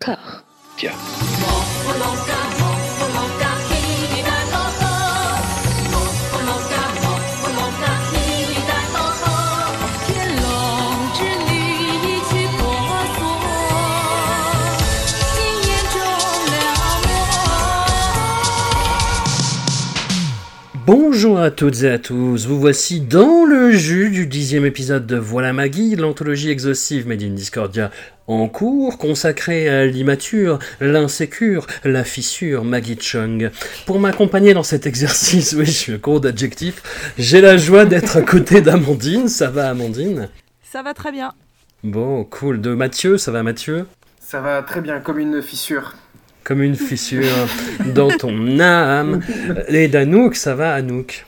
Tiens. Bonjour à toutes et à tous, vous voici dans le jus du dixième épisode de Voilà Maggie, l'anthologie exhaustive Made in Discordia en cours, consacrée à l'immature, l'insécure, la fissure Maggie Chung. Pour m'accompagner dans cet exercice, oui je suis un cours d'adjectif, j'ai la joie d'être à côté d'Amandine, ça va Amandine? Ça va très bien. Bon, cool, de Mathieu, ça va Mathieu? Ça va très bien, comme une fissure comme une fissure dans ton âme. Et d'Anouk, ça va Anouk?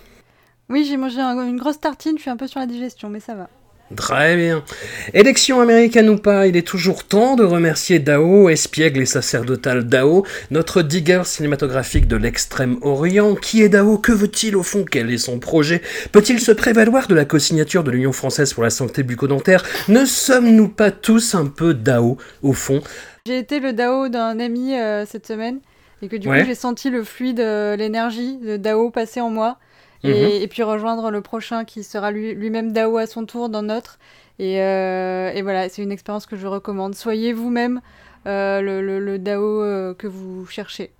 Oui, j'ai mangé une grosse tartine, je suis un peu sur la digestion, mais ça va. Très bien. Élection américaine ou pas, il est toujours temps de remercier Dao, espiègle et sacerdotal Dao, notre digger cinématographique de l'extrême-orient. Qui est Dao? Que veut-il au fond? Quel est son projet? Peut-il se prévaloir de la co-signature de l'Union française pour la santé bucco-dentaire? Ne sommes-nous pas tous un peu Dao au fond? J'ai été le DAO d'un ami euh, cette semaine et que du coup j'ai senti le fluide, euh, l'énergie de DAO passer en moi mhm. et, puis rejoindre le prochain qui sera lui-même DAO à son tour dans notre. Et, euh, et voilà, c'est une expérience que je recommande. Soyez vous-même le, DAO que vous cherchez.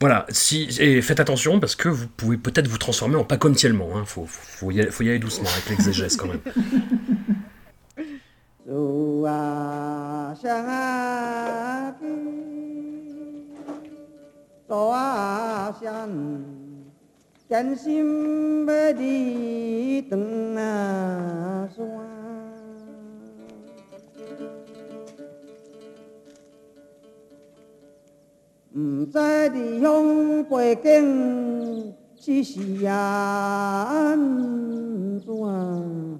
Voilà, si, et faites attention parce que vous pouvez peut-être vous transformer en pas comme Il hein. faut, faut, y aller, doucement avec l'exégèse quand même. 路啊相见，路啊相，艰辛要离长啊山，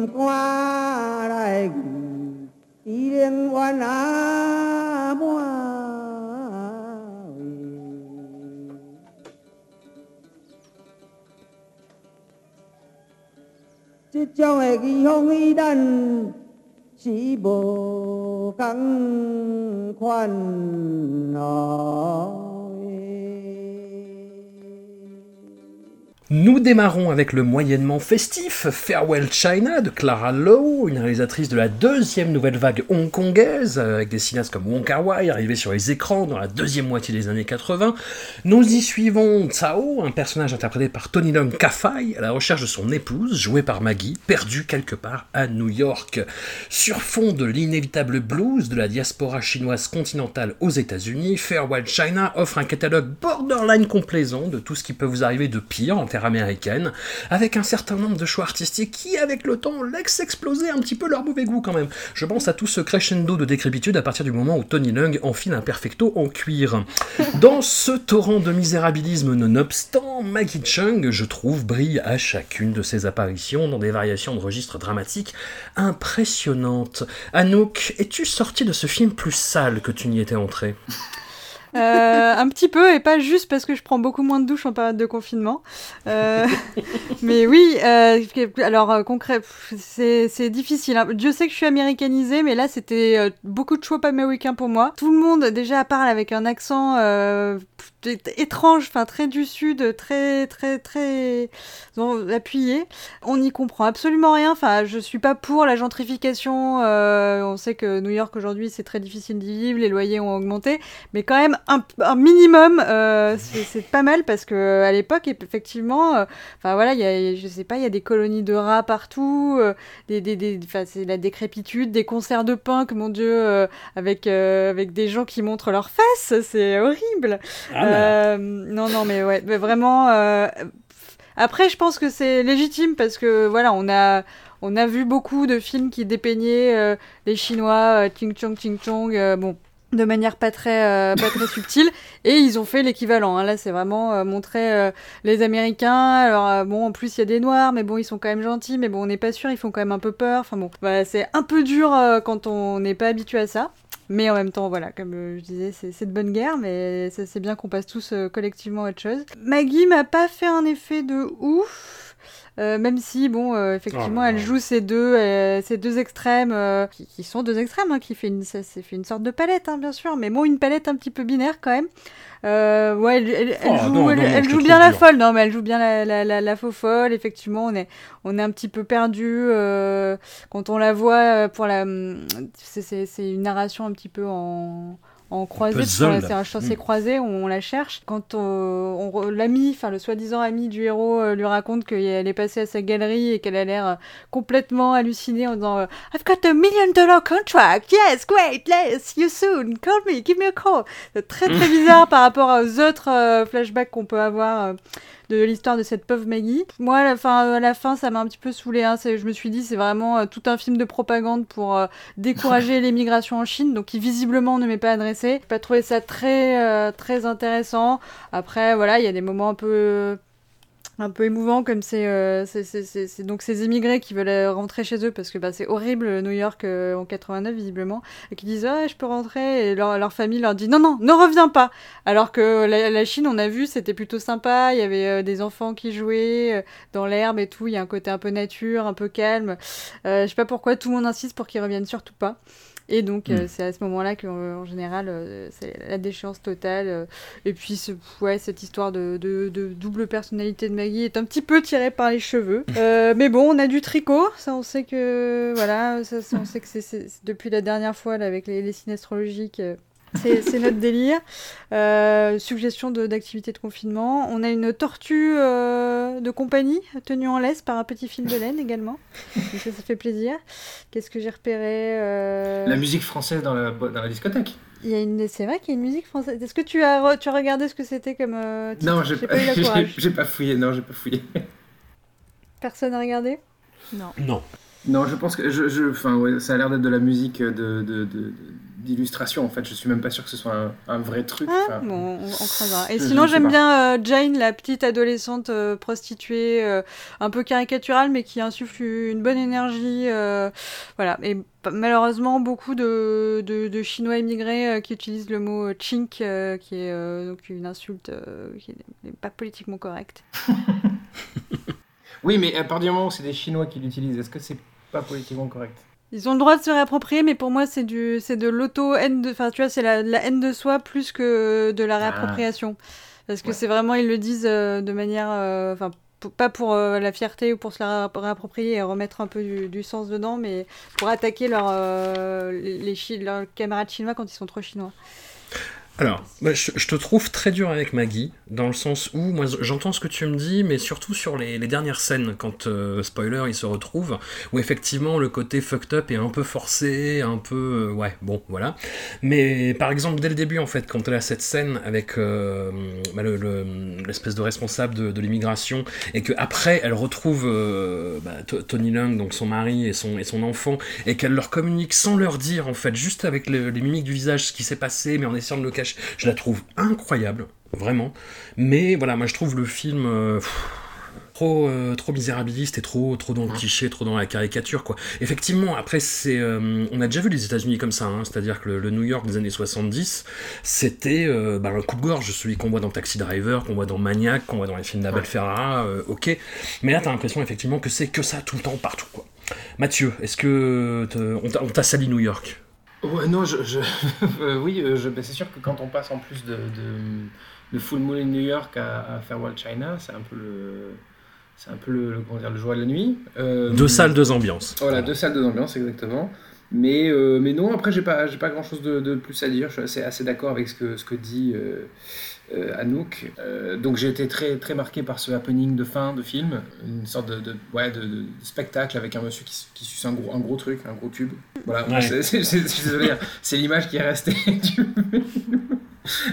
心肝来遇，依然怨啊满这种的异风伊咱是无共款哦。Nous démarrons avec le moyennement festif Farewell China de Clara Lowe, une réalisatrice de la deuxième nouvelle vague hongkongaise, avec des cinéastes comme Wong Kar Wai arrivés sur les écrans dans la deuxième moitié des années 80. Nous y suivons Tsao, un personnage interprété par Tony Leung Ka-fai, à la recherche de son épouse, jouée par Maggie, perdue quelque part à New York. Sur fond de l'inévitable blues de la diaspora chinoise continentale aux États-Unis, Farewell China offre un catalogue borderline complaisant de tout ce qui peut vous arriver de pire en termes américaine, avec un certain nombre de choix artistiques qui, avec le temps, laissent exploser un petit peu leur mauvais goût quand même. Je pense à tout ce crescendo de décrépitude à partir du moment où Tony Lung enfile un perfecto en cuir. Dans ce torrent de misérabilisme nonobstant, Maggie Chung, je trouve, brille à chacune de ses apparitions dans des variations de registres dramatiques impressionnantes. Anouk, es-tu sorti de ce film plus sale que tu n'y étais entré euh, un petit peu, et pas juste parce que je prends beaucoup moins de douches en période de confinement. Euh, mais oui, euh, alors concret, c'est difficile. Hein. Dieu sait que je suis américanisée, mais là c'était beaucoup de choix américains pour moi. Tout le monde déjà parle avec un accent étrange, enfin très du sud, très très très appuyé. On n'y comprend absolument rien. Enfin, je suis pas pour la gentrification. on sait que New York aujourd'hui c'est très difficile d'y vivre, les loyers ont augmenté, mais quand même un, minimum, euh, c'est pas mal parce que à l'époque, effectivement, euh, enfin voilà, y a, je sais pas, il y a des colonies de rats partout, euh, des, des, des c'est la décrépitude, des concerts de punk, mon dieu, avec avec des gens qui montrent leurs fesses, c'est horrible. Ah, non, non, mais ouais, mais vraiment. Après, je pense que c'est légitime parce que voilà, on a on a vu beaucoup de films qui dépeignaient les Chinois, Ting Chong, Ting Chong, bon de manière pas très euh, pas très subtile. Et ils ont fait l'équivalent hein. là c'est vraiment euh, montrer euh, les américains. Alors bon en plus il y a des noirs mais bon ils sont quand même gentils. Mais bon on n'est pas sûr ils font quand même un peu peur. Enfin bon bah, c'est un peu dur quand on n'est pas habitué à ça Mais en même temps, voilà, comme euh, je disais, c'est de bonne guerre, mais c'est bien qu'on passe tous euh, collectivement à autre chose. Maggie m'a pas fait un effet de ouf. Euh, même si, bon, effectivement, oh elle joue ces deux, ces deux extrêmes, qui, sont deux extrêmes, hein, qui fait une, ça, fait une sorte de palette, hein, bien sûr, mais bon, une palette un petit peu binaire quand même. Euh, ouais, elle, elle, joue, bien la folle, non, mais elle joue bien la, la, la, faux folle. Effectivement, on est, on est un petit peu perdu euh, quand on la voit euh, pour la. Hum, c'est une narration un petit peu en en croisée, c'est un chaussée mm. croisé, on, la cherche. Quand on, l'ami, enfin le soi-disant ami du héros euh, lui raconte qu'elle est passée à sa galerie et qu'elle a l'air euh, complètement hallucinée en disant euh, I've got a million dollar contract, yes, great, let's, see you soon, call me, give me a call. C'est très très bizarre par rapport aux autres flashbacks qu'on peut avoir de l'histoire de cette pauvre Maggie. Moi, à la fin, à la fin ça m'a un petit peu saoulé. Hein. Je me suis dit, c'est vraiment euh, tout un film de propagande pour euh, décourager l'émigration en Chine, donc qui visiblement ne m'est pas adressé. J'ai pas trouvé ça très, euh, très intéressant. Après, voilà, il y a des moments un peu un peu émouvant comme c'est euh, donc ces émigrés qui veulent euh, rentrer chez eux parce que bah, c'est horrible euh, New York en 89 visiblement et qui disent ah je peux rentrer et leur, leur, famille leur dit non non ne reviens pas! Alors que la, Chine on a vu c'était plutôt sympa il y avait des enfants qui jouaient dans l'herbe et tout il y a un côté un peu nature un peu calme. Je sais pas pourquoi tout le monde insiste pour qu'ils reviennent surtout pas et donc, euh, hmm. c'est à ce moment-là qu'en général, euh, c'est la déchéance totale. Euh, et puis, ouais, cette histoire de, double personnalité de Maggie est un petit peu tirée par les cheveux. mais bon, on a du tricot. Ça, on sait que, voilà, ça, on sait que c'est depuis la dernière fois, là, avec les, les signes astrologiques c'est notre délire. Euh, suggestion d'activité de, confinement. On a une tortue euh, de compagnie tenue en laisse par un petit fil de laine également. ça, ça fait plaisir. Qu'est-ce que j'ai repéré euh, La musique française dans la, dans la discothèque. Il y a une... C'est vrai qu'il y a une musique française. Est-ce que tu as, tu as regardé ce que c'était comme. non, j'ai pas, j'ai pas fouillé. Non, j'ai pas fouillé. Personne n'a regardé Non. Non. Non, je pense que je, je, enfin, ouais, ça a l'air d'être de la musique de, de, de, d'illustration en fait. Je suis même pas sûr que ce soit un, vrai truc. Ah, bon, on, croisera. Et sinon, j'aime bien euh, Jane, la petite adolescente euh, prostituée, euh, un peu caricaturale, mais qui insuffle une bonne énergie. voilà. Et malheureusement, beaucoup de, de, Chinois immigrés qui utilisent le mot chink, qui est donc une insulte qui n'est pas politiquement correcte. oui, mais à partir du moment où c'est des Chinois qui l'utilisent, est-ce que c'est pas politiquement correct? Ils ont le droit de se réapproprier, mais pour moi, c'est du, c'est de l'auto-haine de, enfin, tu vois, c'est la, la, haine de soi plus que de la ah. réappropriation. Parce que c'est vraiment, ils le disent euh, de manière, euh, enfin, pas pour euh, la fierté ou pour se la réapproprier et remettre un peu du, du sens dedans, mais pour attaquer leur, les, leurs camarades chinois quand ils sont trop chinois. Alors, bah, je, te trouve très dur avec Maggie, dans le sens où, moi, j'entends ce que tu me dis, mais surtout sur les, dernières scènes, quand, euh, spoiler, ils se retrouvent, où effectivement le côté fucked up est un peu forcé, un peu... Euh, ouais, bon, voilà. Mais par exemple, dès le début, en fait, quand elle a cette scène avec euh, bah, l'espèce de responsable de, l'immigration, et qu'après, elle retrouve bah, Tony Lung, donc son mari et son, et son enfant, et qu'elle leur communique sans leur dire, en fait, juste avec les mimiques du visage, ce qui s'est passé, mais en essayant de le cacher je la trouve incroyable, vraiment. Mais voilà, moi je trouve le film. Euh, trop, euh, trop misérabiliste et trop, trop dans le cliché, trop dans la caricature, quoi. Effectivement, après, c'est, euh, on a déjà vu les États-Unis comme ça, hein. c'est-à-dire que le, New York des années 70, c'était bah, un coupe-gorge, celui qu'on voit dans Taxi Driver, qu'on voit dans Maniac, qu'on voit dans les films d'Abel Ferrara, ok. Mais là, t'as l'impression, effectivement, que c'est que ça tout le temps, partout, quoi. Mathieu, est-ce que on t'a sali New York? Ouais, non, je, euh, oui, euh, je, ben, c'est sûr que quand on passe en plus de, de, Full Moon in New York à, à Farewell China, c'est un peu le, c'est un peu le, comment dire, le joie de la nuit. Euh, deux salles, deux ambiances. Voilà, deux salles, deux ambiances, exactement. Mais, mais non, après, j'ai pas, j'ai pas grand chose de, de, plus à dire. Je suis assez, assez d'accord avec ce que, ce que dit euh, Anouk. Euh, donc j'ai été très, très marqué par ce happening de fin de film, une sorte de, de ouais, de, spectacle avec un monsieur qui, qui suce un gros, un gros truc, un gros tube. Voilà, c'est l'image qui est restée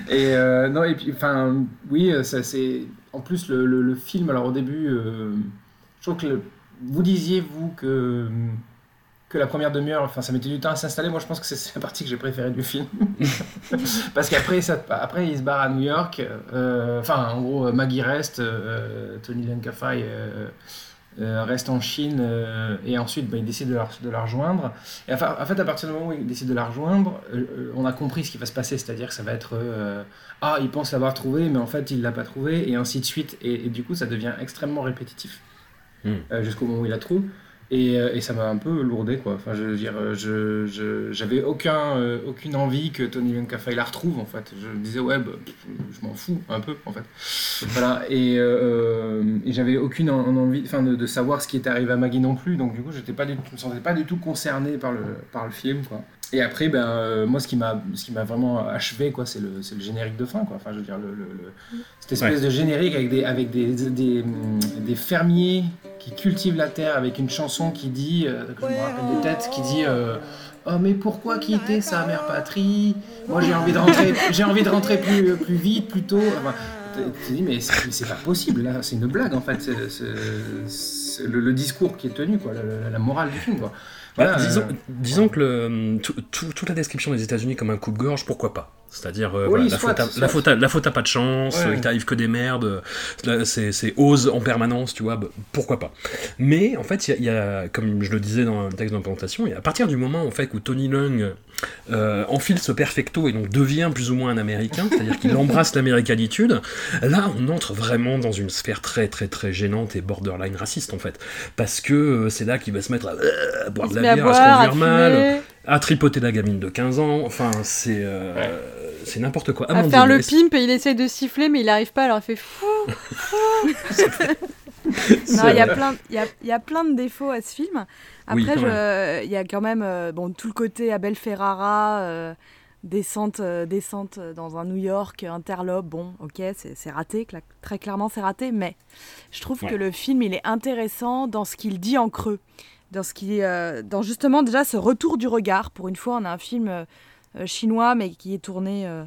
Et euh, non, et puis, enfin, oui, ça, c'est. En plus, le, le, film, alors au début, je trouve que vous disiez, vous, que que la première demi-heure, enfin ça mettait du temps à s'installer. Moi je pense que c'est la partie que j'ai préférée du film. Parce qu'après après il se barre à New York. Euh, enfin en gros Maggie reste, euh, Tony Lankafai reste en Chine et ensuite bah, il décide de la, de la rejoindre. Et en fait, à partir du moment où il décide de la rejoindre, on a compris ce qui va se passer, c'est-à-dire que ça va être ah, il pense l'avoir trouvé, mais en fait il l'a pas trouvé, et ainsi de suite. Et, du coup, ça devient extrêmement répétitif hmm. jusqu'au moment où il la trouve. Et, euh, et, ça m'a un peu lourdé, quoi. Enfin, je veux dire, euh, je, j'avais aucun, euh, aucune envie que Tony Young-Café la retrouve, en fait. Je me disais, ouais, bah, je m'en fous un peu, en fait. voilà. Et, et j'avais aucune envie enfin, de, de, savoir ce qui était arrivé à Maggie non plus. Donc, du coup, j'étais pas du, je me sentais pas du tout concerné par le, par le film, quoi. Et après, ben, euh, moi, ce qui m'a, ce qui m'a vraiment achevé, quoi, c'est le, c'est le générique de fin, quoi. Enfin, je veux dire, le, cette espèce de générique avec des, avec des, des, des, fermiers qui cultivent la terre, avec une chanson qui dit, euh, que je me rappelle de tête, qui dit. Euh, oh mais pourquoi quitter sa mère patrie? Moi j'ai envie de rentrer, j'ai envie de rentrer plus, plus vite, plus tôt. Enfin, tu te dis mais c'est, pas possible là, c'est une blague en fait, le, discours qui est tenu quoi, la, la morale du film quoi. Bah, disons, euh, disons, que le, toute la description des États-Unis comme un coupe-gorge, pourquoi pas? C'est-à-dire, euh, la, faute la, faute pas de chance, il t'arrive que des merdes, c'est ose en permanence, tu vois, bah, pourquoi pas. Mais en fait, il y, a, comme je le disais dans le texte d'implantation, à partir du moment en fait, où Tony Lung euh, enfile ce perfecto et donc devient plus ou moins un américain, c'est-à-dire qu'il embrasse l'américanitude, là on entre vraiment dans une sphère très très très gênante et borderline raciste en fait. Parce que euh, c'est là qu'il va se mettre à, boire de la bière, à, se conduire mal à tripoter la gamine de 15 ans, enfin c'est euh, c'est n'importe quoi. à faire le pimp et il essaye de siffler mais il n'arrive pas alors il fait fou, non, il y, a plein, y, a, y a plein de défauts à ce film. Après, il y a quand même euh, bon, tout le côté Abel Ferrara, euh, descente, descente dans un New York, interlope. Bon, ok, c'est raté, très clairement c'est raté, mais je trouve que le film, il est intéressant dans ce qu'il dit en creux dans ce qui, euh, dans justement déjà ce retour du regard. Pour une fois, on a un film euh, chinois, mais qui est tourné euh,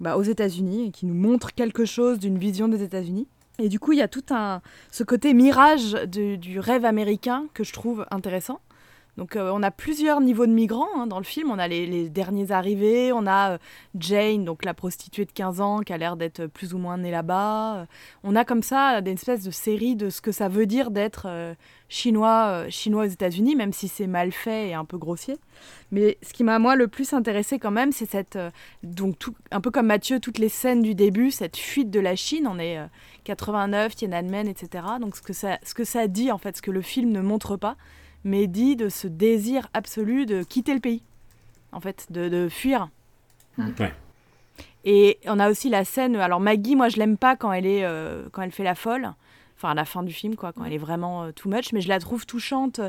bah, aux États-Unis et qui nous montre quelque chose d'une vision des États-Unis. Et du coup, il y a tout un ce côté mirage du rêve américain que je trouve intéressant. Donc euh, on a plusieurs niveaux de migrants hein, dans le film. On a les, derniers arrivés, on a euh, Jane, donc la prostituée de 15 ans qui a l'air d'être plus ou moins née là-bas. Euh, on a comme ça des espèces de série de ce que ça veut dire d'être chinois, chinois aux États-Unis, même si c'est mal fait et un peu grossier. Mais ce qui m'a moi le plus intéressé quand même, c'est cette donc un peu comme Mathieu, toutes les scènes du début, cette fuite de la Chine. On est 89, Tiananmen, etc. Donc ce que ça, ce que ça dit en fait, ce que le film ne montre pas mais dit de ce désir absolu de quitter le pays, en fait, de, fuir. Mm. Et on a aussi la scène. Alors Maggie, moi, je l'aime pas quand elle est, euh, quand elle fait la folle. Enfin, à la fin du film, quoi, quand elle est vraiment euh, too much. Mais je la trouve touchante.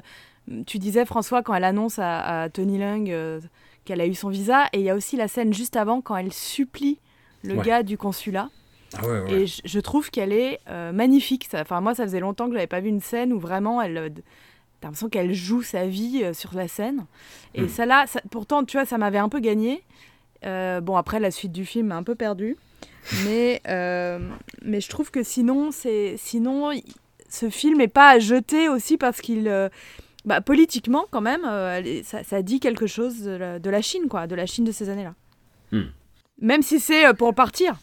Tu disais François quand elle annonce à, Tony Lung euh, qu'elle a eu son visa. Et il y a aussi la scène juste avant quand elle supplie le gars du consulat. Ah ouais, Et je, trouve qu'elle est magnifique. Enfin, moi, ça faisait longtemps que je n'avais pas vu une scène où vraiment elle T'as l'impression qu'elle joue sa vie euh, sur la scène. Et hmm. ça là, pourtant, tu vois, ça m'avait un peu gagné. Euh, bon, après, la suite du film m'a un peu perdu. Mais, euh, mais je trouve que sinon, c'est sinon ce film n'est pas à jeter aussi parce qu'il... bah, politiquement, quand même, ça, ça, dit quelque chose de la, Chine, quoi, de la Chine de ces années-là. Hmm. Même si c'est pour partir.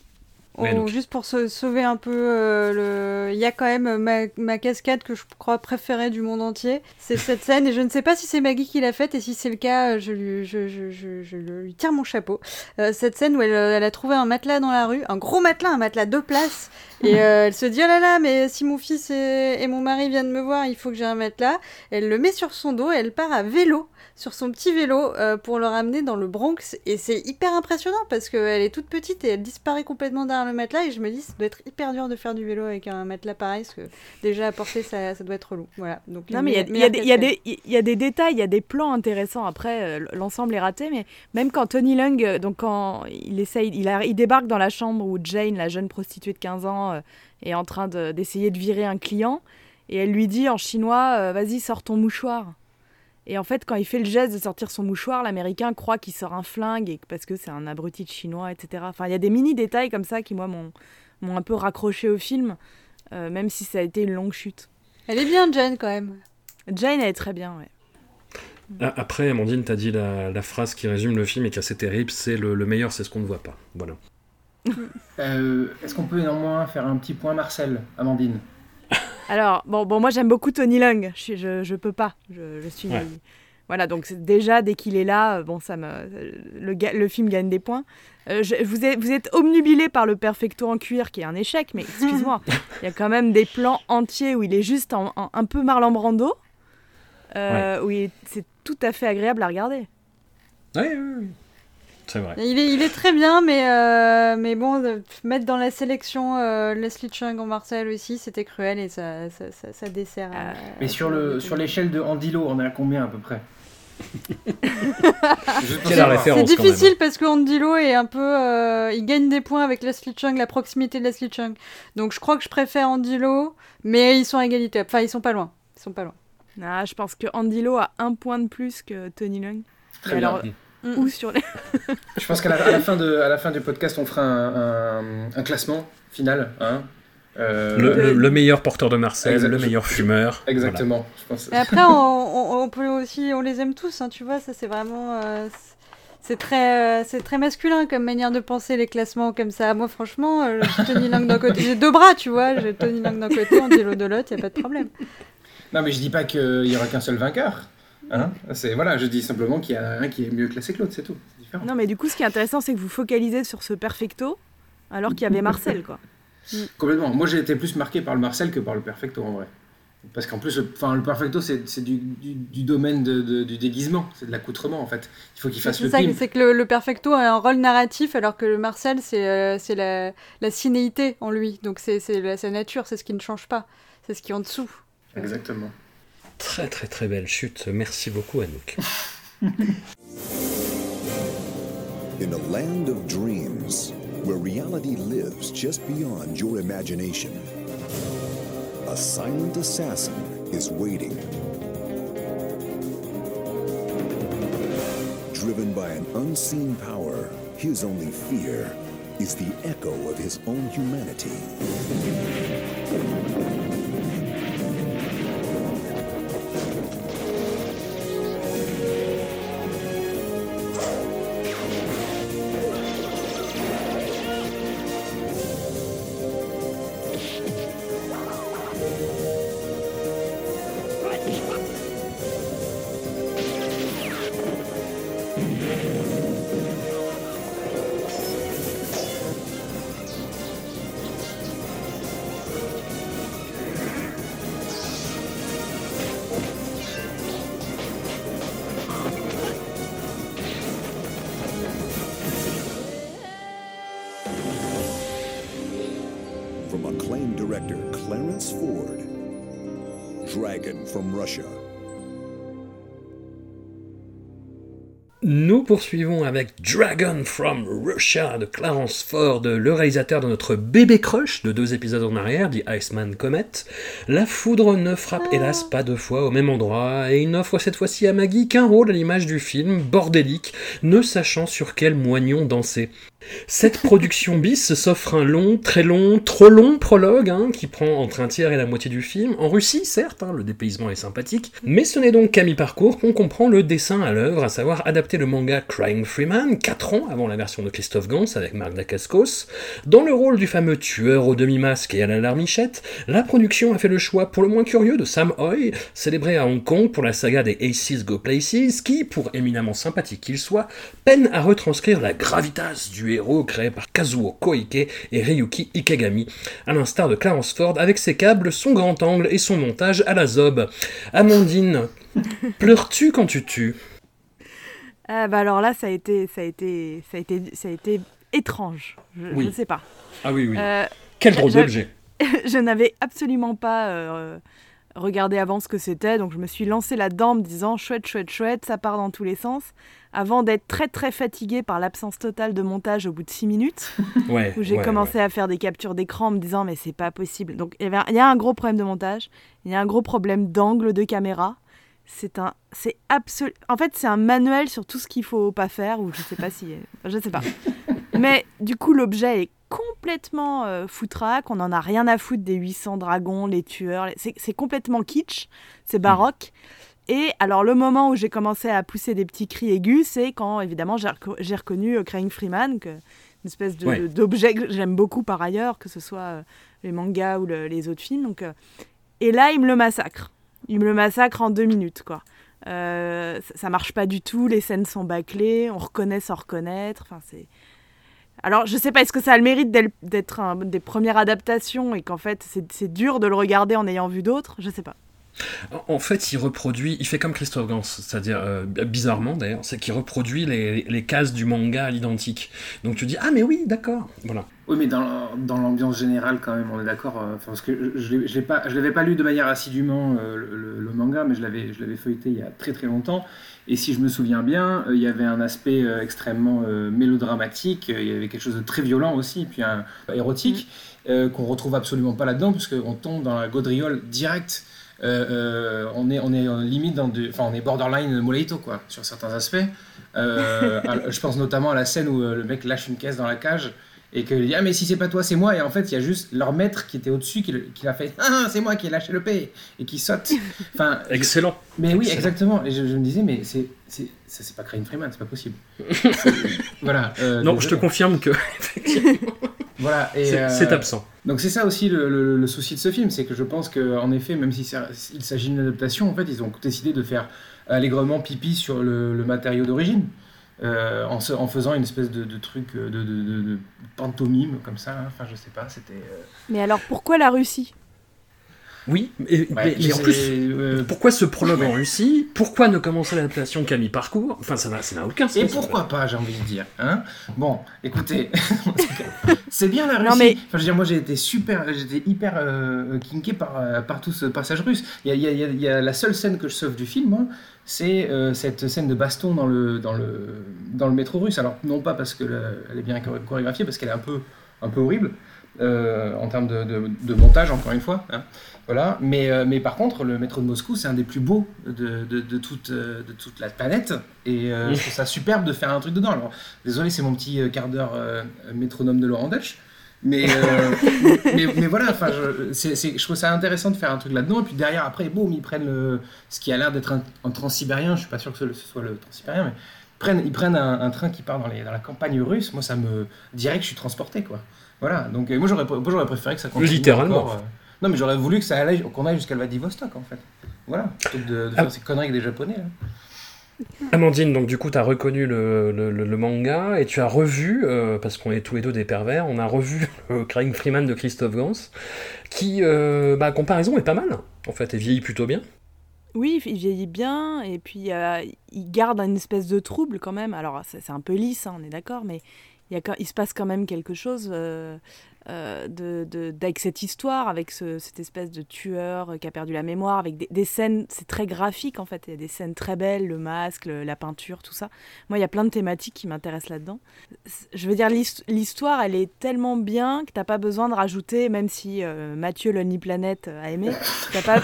Oh, juste pour se sauver un peu, euh, le... il y a quand même ma, ma, cascade que je crois préférée du monde entier. C'est cette scène, et je ne sais pas si c'est Maggie qui l'a faite, et si c'est le cas, je lui, je, je, je, je lui tire mon chapeau. Euh, cette scène où elle, elle, a trouvé un matelas dans la rue, un gros matelas, un matelas de place, et euh, elle se dit, oh là là, mais si mon fils et, et mon mari viennent me voir, il faut que j'ai un matelas. Elle le met sur son dos, et elle part à vélo sur son petit vélo euh, pour le ramener dans le Bronx. Et c'est hyper impressionnant parce qu'elle est toute petite et elle disparaît complètement derrière le matelas. Et je me dis, ça doit être hyper dur de faire du vélo avec un matelas pareil parce que déjà à porter, ça, ça doit être relou. Voilà. Donc, non, mais il y, y, y, a des détails, il y a des plans intéressants. Après, euh, l'ensemble est raté, mais même quand Tony Lung, euh, donc quand il essaye, il, il, débarque dans la chambre où Jane, la jeune prostituée de 15 ans, est en train d'essayer de, virer un client. Et elle lui dit en chinois, vas-y, sors ton mouchoir. Et en fait, quand il fait le geste de sortir son mouchoir, l'Américain croit qu'il sort un flingue et parce que c'est un abruti de chinois, etc. Enfin, il y a des mini détails comme ça qui, moi, m'ont un peu raccroché au film, euh, même si ça a été une longue chute. Elle est bien, Jane, quand même. Jane, elle est très bien, ouais. Après, Amandine, t'as dit la, phrase qui résume le film et qui est assez terrible, c'est le, meilleur, c'est ce qu'on ne voit pas. Voilà. Euh, est-ce qu'on peut néanmoins faire un petit point Marcel, Amandine? Alors, bon, bon moi j'aime beaucoup Tony Lung. Je, je, je peux pas. Je, je suis. Ouais. Voilà, donc déjà, dès qu'il est là, euh, bon, ça me, le, film gagne des points. Euh, je- vous, êtes, vous êtes omnubilé par le perfecto en cuir, qui est un échec, mais excuse-moi, il y a quand même des plans entiers où il est juste en, en- un peu Marlon Brando, euh, où c'est tout à fait agréable à regarder. Oui, oui, oui. C'est vrai. Il est, il est très bien, mais, euh, mais bon, de mettre dans la sélection euh, Leslie Chung en Marcel aussi, c'était cruel et ça, ça, ça, ça dessert. Euh, Mais sur le sur l'échelle de Andilo, on est à combien à peu près? C'est même. difficile parce que Andilo est un peu. euh, il gagne des points avec Leslie Chung, la proximité de Leslie Chung. Donc je crois que je préfère Andilo, mais ils sont à égalité. Enfin, ils sont pas loin. Ils sont pas loin. Ah, je pense que Andy Lo a un point de plus que Tony Lung. Très bien. alors, Où sur les... Je pense qu'à la, à la fin de à la fin du podcast, on fera un, un- un classement final. Hein Euh, Le, le- le meilleur porteur de Marcel, Exact- le meilleur fumeur. Exactement. Je pense. Et après, on, on- on peut aussi, on les aime tous, hein, tu vois. Ça, c'est vraiment. euh, c'est- très, euh, c'est très masculin comme manière de penser les classements comme ça. Moi, franchement, euh, j'ai Tony Lang d'un côté, j'ai deux bras, tu vois. J'ai Tony Lang d'un côté, Andilo de l'autre, y a pas de problème. Non, mais je dis pas qu'il y aura qu'un seul vainqueur. Hein c'est voilà, je dis simplement qu'il y a un qui est mieux classé que l'autre, c'est tout. Différent. Non, mais du coup, ce qui est intéressant, c'est que vous focalisez sur ce perfecto, alors qu'il y avait Marcel, quoi. Complètement. Moi, j'ai été plus marqué par le Marcel que par le Perfecto en vrai. Parce qu'en plus, le, enfin, le Perfecto, c'est c'est du, du, du domaine de, de- du déguisement, c'est de l'accoutrement en fait. Il faut qu'il fasse C'est le ça, c'est que le, le perfecto a un rôle narratif, alors que le Marcel, c'est euh, c'est la, la cinéité en lui. Donc c'est c'est la- sa nature, c'est ce qui ne change pas. C'est ce qui est en dessous. Exactement. Très très très belle chute. Merci beaucoup Anouk. In a land of dreams, where reality lives just beyond your imagination, a silent assassin is waiting. Driven by an unseen power, his only fear is the echo of his own humanity. Poursuivons avec Dragon from Russia de Clarence Ford, le réalisateur de notre bébé crush de deux épisodes en arrière, dit Iceman Comet. La foudre ne frappe hélas pas deux fois au même endroit, et il n'offre cette fois-ci à Maggie qu'un rôle à l'image du film, bordélique, ne sachant sur quel moignon danser. Cette production bis s'offre un long, très long, trop long prologue hein, qui prend entre un tiers et la moitié du film. En Russie, certes, hein, le dépaysement est sympathique, mais ce n'est donc qu'à mi-parcours qu'on comprend le dessin à l'œuvre, à savoir adapter le manga Crying Freeman, 4 ans avant la version de Christophe Gans avec Marc Dacascos. Dans le rôle du fameux tueur au demi-masque et à la larmichette, la production a fait le choix pour le moins curieux de Sam Hoy, célébré à Hong Kong pour la saga des Aces Go Places, qui, pour éminemment sympathique qu'il soit, peine à retranscrire la gravitas du héros créé par Kazuo Koike et Ryuki Ikegami, à l'instar de Clarence Ford avec ses câbles, son grand angle et son montage à la zob. Amandine, pleures-tu quand tu tues? Ah, bah alors là, ça a été, ça a été, ça a été, ça a été étrange. Je, Oui. je sais pas. Ah oui, oui. Euh, Quel gros j'a- objet je n'avais absolument pas euh, regardé avant ce que c'était, donc je me suis lancée là-dedans en me disant chouette, chouette, chouette, ça part dans tous les sens, avant d'être très très fatiguée par l'absence totale de montage au bout de 6 minutes, Ouais. où j'ai ouais, commencé à faire des captures d'écran en me disant mais c'est pas possible. Donc il y a un gros problème de montage, il y a un gros problème d'angle de caméra. C'est un, c'est absolu. En fait, c'est un manuel sur tout ce qu'il faut pas faire, ou je sais pas si, je sais pas. Mais du coup, l'objet est complètement euh, foutraque. On n'en a rien à foutre des 800 dragons, les tueurs. les- C'est complètement kitsch, c'est baroque. Et alors, le moment où j'ai commencé à pousser des petits cris aigus, c'est quand, évidemment, j'ai reco- j'ai reconnu euh, Crying Freeman, que, une espèce Ouais. d'objet que j'aime beaucoup par ailleurs, que ce soit euh, les mangas ou le- les autres films. Donc, euh, Et là, il me le massacre. Il me le massacre en deux minutes, quoi. Euh, ça, ça marche pas du tout, les scènes sont bâclées, on reconnaît sans reconnaître. Enfin, c'est. Alors, je sais pas, est-ce que ça a le mérite d'être un- des premières adaptations et qu'en fait, c'est c'est dur de le regarder en ayant vu d'autres? Je sais pas. En- fait, il reproduit, il fait comme Christophe Gans, c'est-à-dire, euh, bizarrement d'ailleurs, c'est qu'il reproduit les, les cases du manga à l'identique. Donc tu dis, ah mais oui, d'accord, voilà. Oui, mais dans, dans l'ambiance générale, quand même, on est d'accord. euh, parce que je ne l'ai pas, je l'avais pas lu de manière assidûment euh, le, le- le manga, mais je l'avais, je l'avais feuilleté il y a très très longtemps. Et si je me souviens bien, euh, il y avait un aspect euh, extrêmement euh, mélodramatique. il y avait quelque chose de très violent aussi, puis un érotique euh, qu'on retrouve absolument pas là-dedans, puisqu'on tombe dans la gaudriole directe. Euh, euh, on est on est limite dans du, enfin on est borderline Moleito quoi sur certains aspects. Euh, je pense notamment à la scène où le mec lâche une caisse dans la cage et que dit ah mais si c'est pas toi c'est moi et en fait il y a juste leur maître qui était au-dessus qui, qui l'a fait ah c'est moi qui ai lâché le P et qui saute. Enfin Excellent. mais oui exactement et je, je me disais mais c'est c'est ça c'est pas Crane Freeman c'est pas possible. Voilà. euh, non, je te confirme que Voilà et c'est euh, c'est absent. donc c'est ça aussi le, le- le souci de ce film, c'est que je pense qu'en effet, même s'il s'ar- s'il s'agit d'une adaptation, en fait, ils ont décidé de faire allègrement pipi sur le, le matériau d'origine, euh, en, faisant une espèce de, truc euh, de pantomime comme ça. hein. Enfin, je sais pas, c'était. euh, Mais alors, pourquoi la Russie? Oui, mais, ouais, mais- je mais en plus, euh, pourquoi ce prologue en Russie? Pourquoi ne commencer l'adaptation qu'à mi-parcours? Enfin, ça n'a aucun sens. Et pourquoi pas, j'ai envie de dire. Hein? Bon, écoutez, c'est bien la Russie. Non, mais- Enfin, je veux dire, moi j'ai été super, j'étais hyper euh, kinké par, euh, par tout ce passage russe. Il y a, il y a- il y a- il y a la seule scène que je sauve du film, moi, c'est euh, cette scène de baston dans le, dans, le, dans le métro russe. Alors, non pas parce qu'elle est bien choré- chorégraphiée, parce qu'elle est un peu, un peu horrible. euh, en termes de, de- de montage, encore une fois. hein. Voilà. Mais, euh, mais par contre, le métro de Moscou, c'est un des plus beaux de, de, de toute, euh, de toute la planète. Et euh, je trouve ça superbe de faire un truc dedans. Alors, désolé, c'est mon petit quart d'heure métronome de Laurent Dutch. Mais, mais, mais voilà, je, je trouve ça intéressant de faire un truc là-dedans. Et puis derrière, après, boum, ils prennent le, ce qui a l'air d'être un, un transsibérien. Je suis pas sûr que ce, ce soit le transsibérien, mais ils prennent, ils prennent un, un train qui part dans, les, dans la campagne russe. Moi, ça me dirait que je suis transporté, quoi. Voilà, donc euh, moi j'aurais moi, j'aurais préféré que ça continue. Littéralement. encore, euh, Non, mais j'aurais voulu que ça aille, qu'on aille jusqu'à Vladivostok en fait. Voilà, plutôt que de, de Ah. faire ces conneries avec des Japonais. Là. Amandine, donc du coup, tu as reconnu le, le- le- le manga et tu as revu, euh, parce qu'on est tous les deux des pervers, on a revu le Crying Freeman de Christophe Gans, qui, euh, bah, comparaison, est pas mal, en fait, et vieillit plutôt bien. Oui, il vieillit bien et puis euh, il garde une espèce de trouble quand même. Alors c'est un peu lisse, hein, on est d'accord, mais il, y a, quand- il se passe quand même quelque chose euh, de, de- avec cette histoire, avec ce- cette espèce de tueur qui a perdu la mémoire, avec des, scènes, c'est très graphique en fait, il y a des scènes très belles, le masque, la peinture, tout ça. Moi, il y a plein de thématiques qui m'intéressent là-dedans. Je veux dire, l'hist- l'histoire, elle est tellement bien que t'as pas besoin de rajouter, même si euh, Mathieu Lonely Planet a aimé, t'as pas,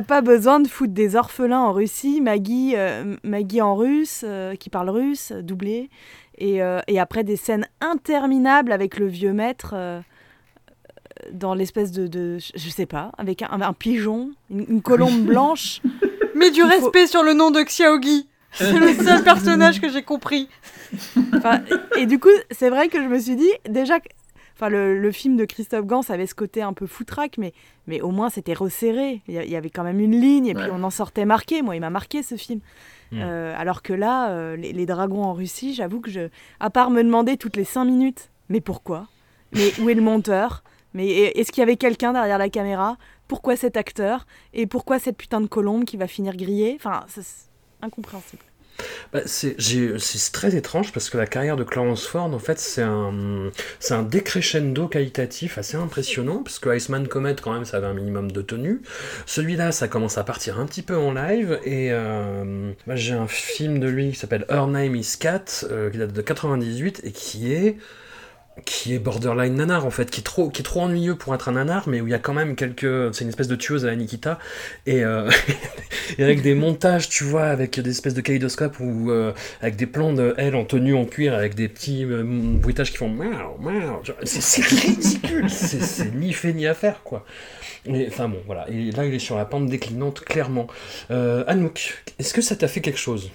pas besoin de foutre des orphelins en Russie, Maggie, euh, Maggie en russe, euh, qui parle russe, euh, doublé, et, euh, et après des scènes interminables avec le vieux maître euh, dans l'espèce de, de- je sais pas, avec un, un pigeon, une, une colombe blanche. Mets du faut- respect sur le nom de Xiaogi. C'est le seul personnage que j'ai compris. Enfin, et du coup, c'est vrai que je me suis dit, déjà, que- enfin, le, le film de Christophe Gans avait ce côté un peu foutraque, mais, mais au moins c'était resserré. Il y, avait quand même une ligne, et puis Ouais. on en sortait marqué. Moi, il m'a marqué ce film. Mm. Euh, alors que là, euh, les, les dragons en Russie, j'avoue que je. À part me demander toutes les cinq minutes, mais pourquoi? Mais où est le monteur? Mais est-ce qu'il y avait quelqu'un derrière la caméra? Pourquoi cet acteur? Et pourquoi cette putain de colombe qui va finir grillée? Enfin, c'est incompréhensible. Bah, c'est très étrange parce que la carrière de Clarence Ford, en fait, c'est un, un décrescendo qualitatif assez impressionnant parce que Iceman Comet, quand même, ça avait un minimum de tenue. Celui-là, ça commence à partir un petit peu en live et euh, moi, j'ai un film de lui qui s'appelle Her Name is Cat, euh, qui date de 98 et qui est qui est borderline nanar en fait, qui est trop, qui est trop ennuyeux pour être un nanar, mais où il y a quand même quelques, c'est une espèce de tueuse à la Nikita et, euh, avec des montages, tu vois, avec des espèces de kaléidoscopes ou euh, avec des plans de elle en tenue en cuir, avec des petits euh, bruitages qui font C'est ridicule, c'est ni fait ni à faire quoi. Enfin bon, voilà. Et là, il est sur la pente déclinante clairement. Anouk, est-ce que ça t'a fait quelque chose?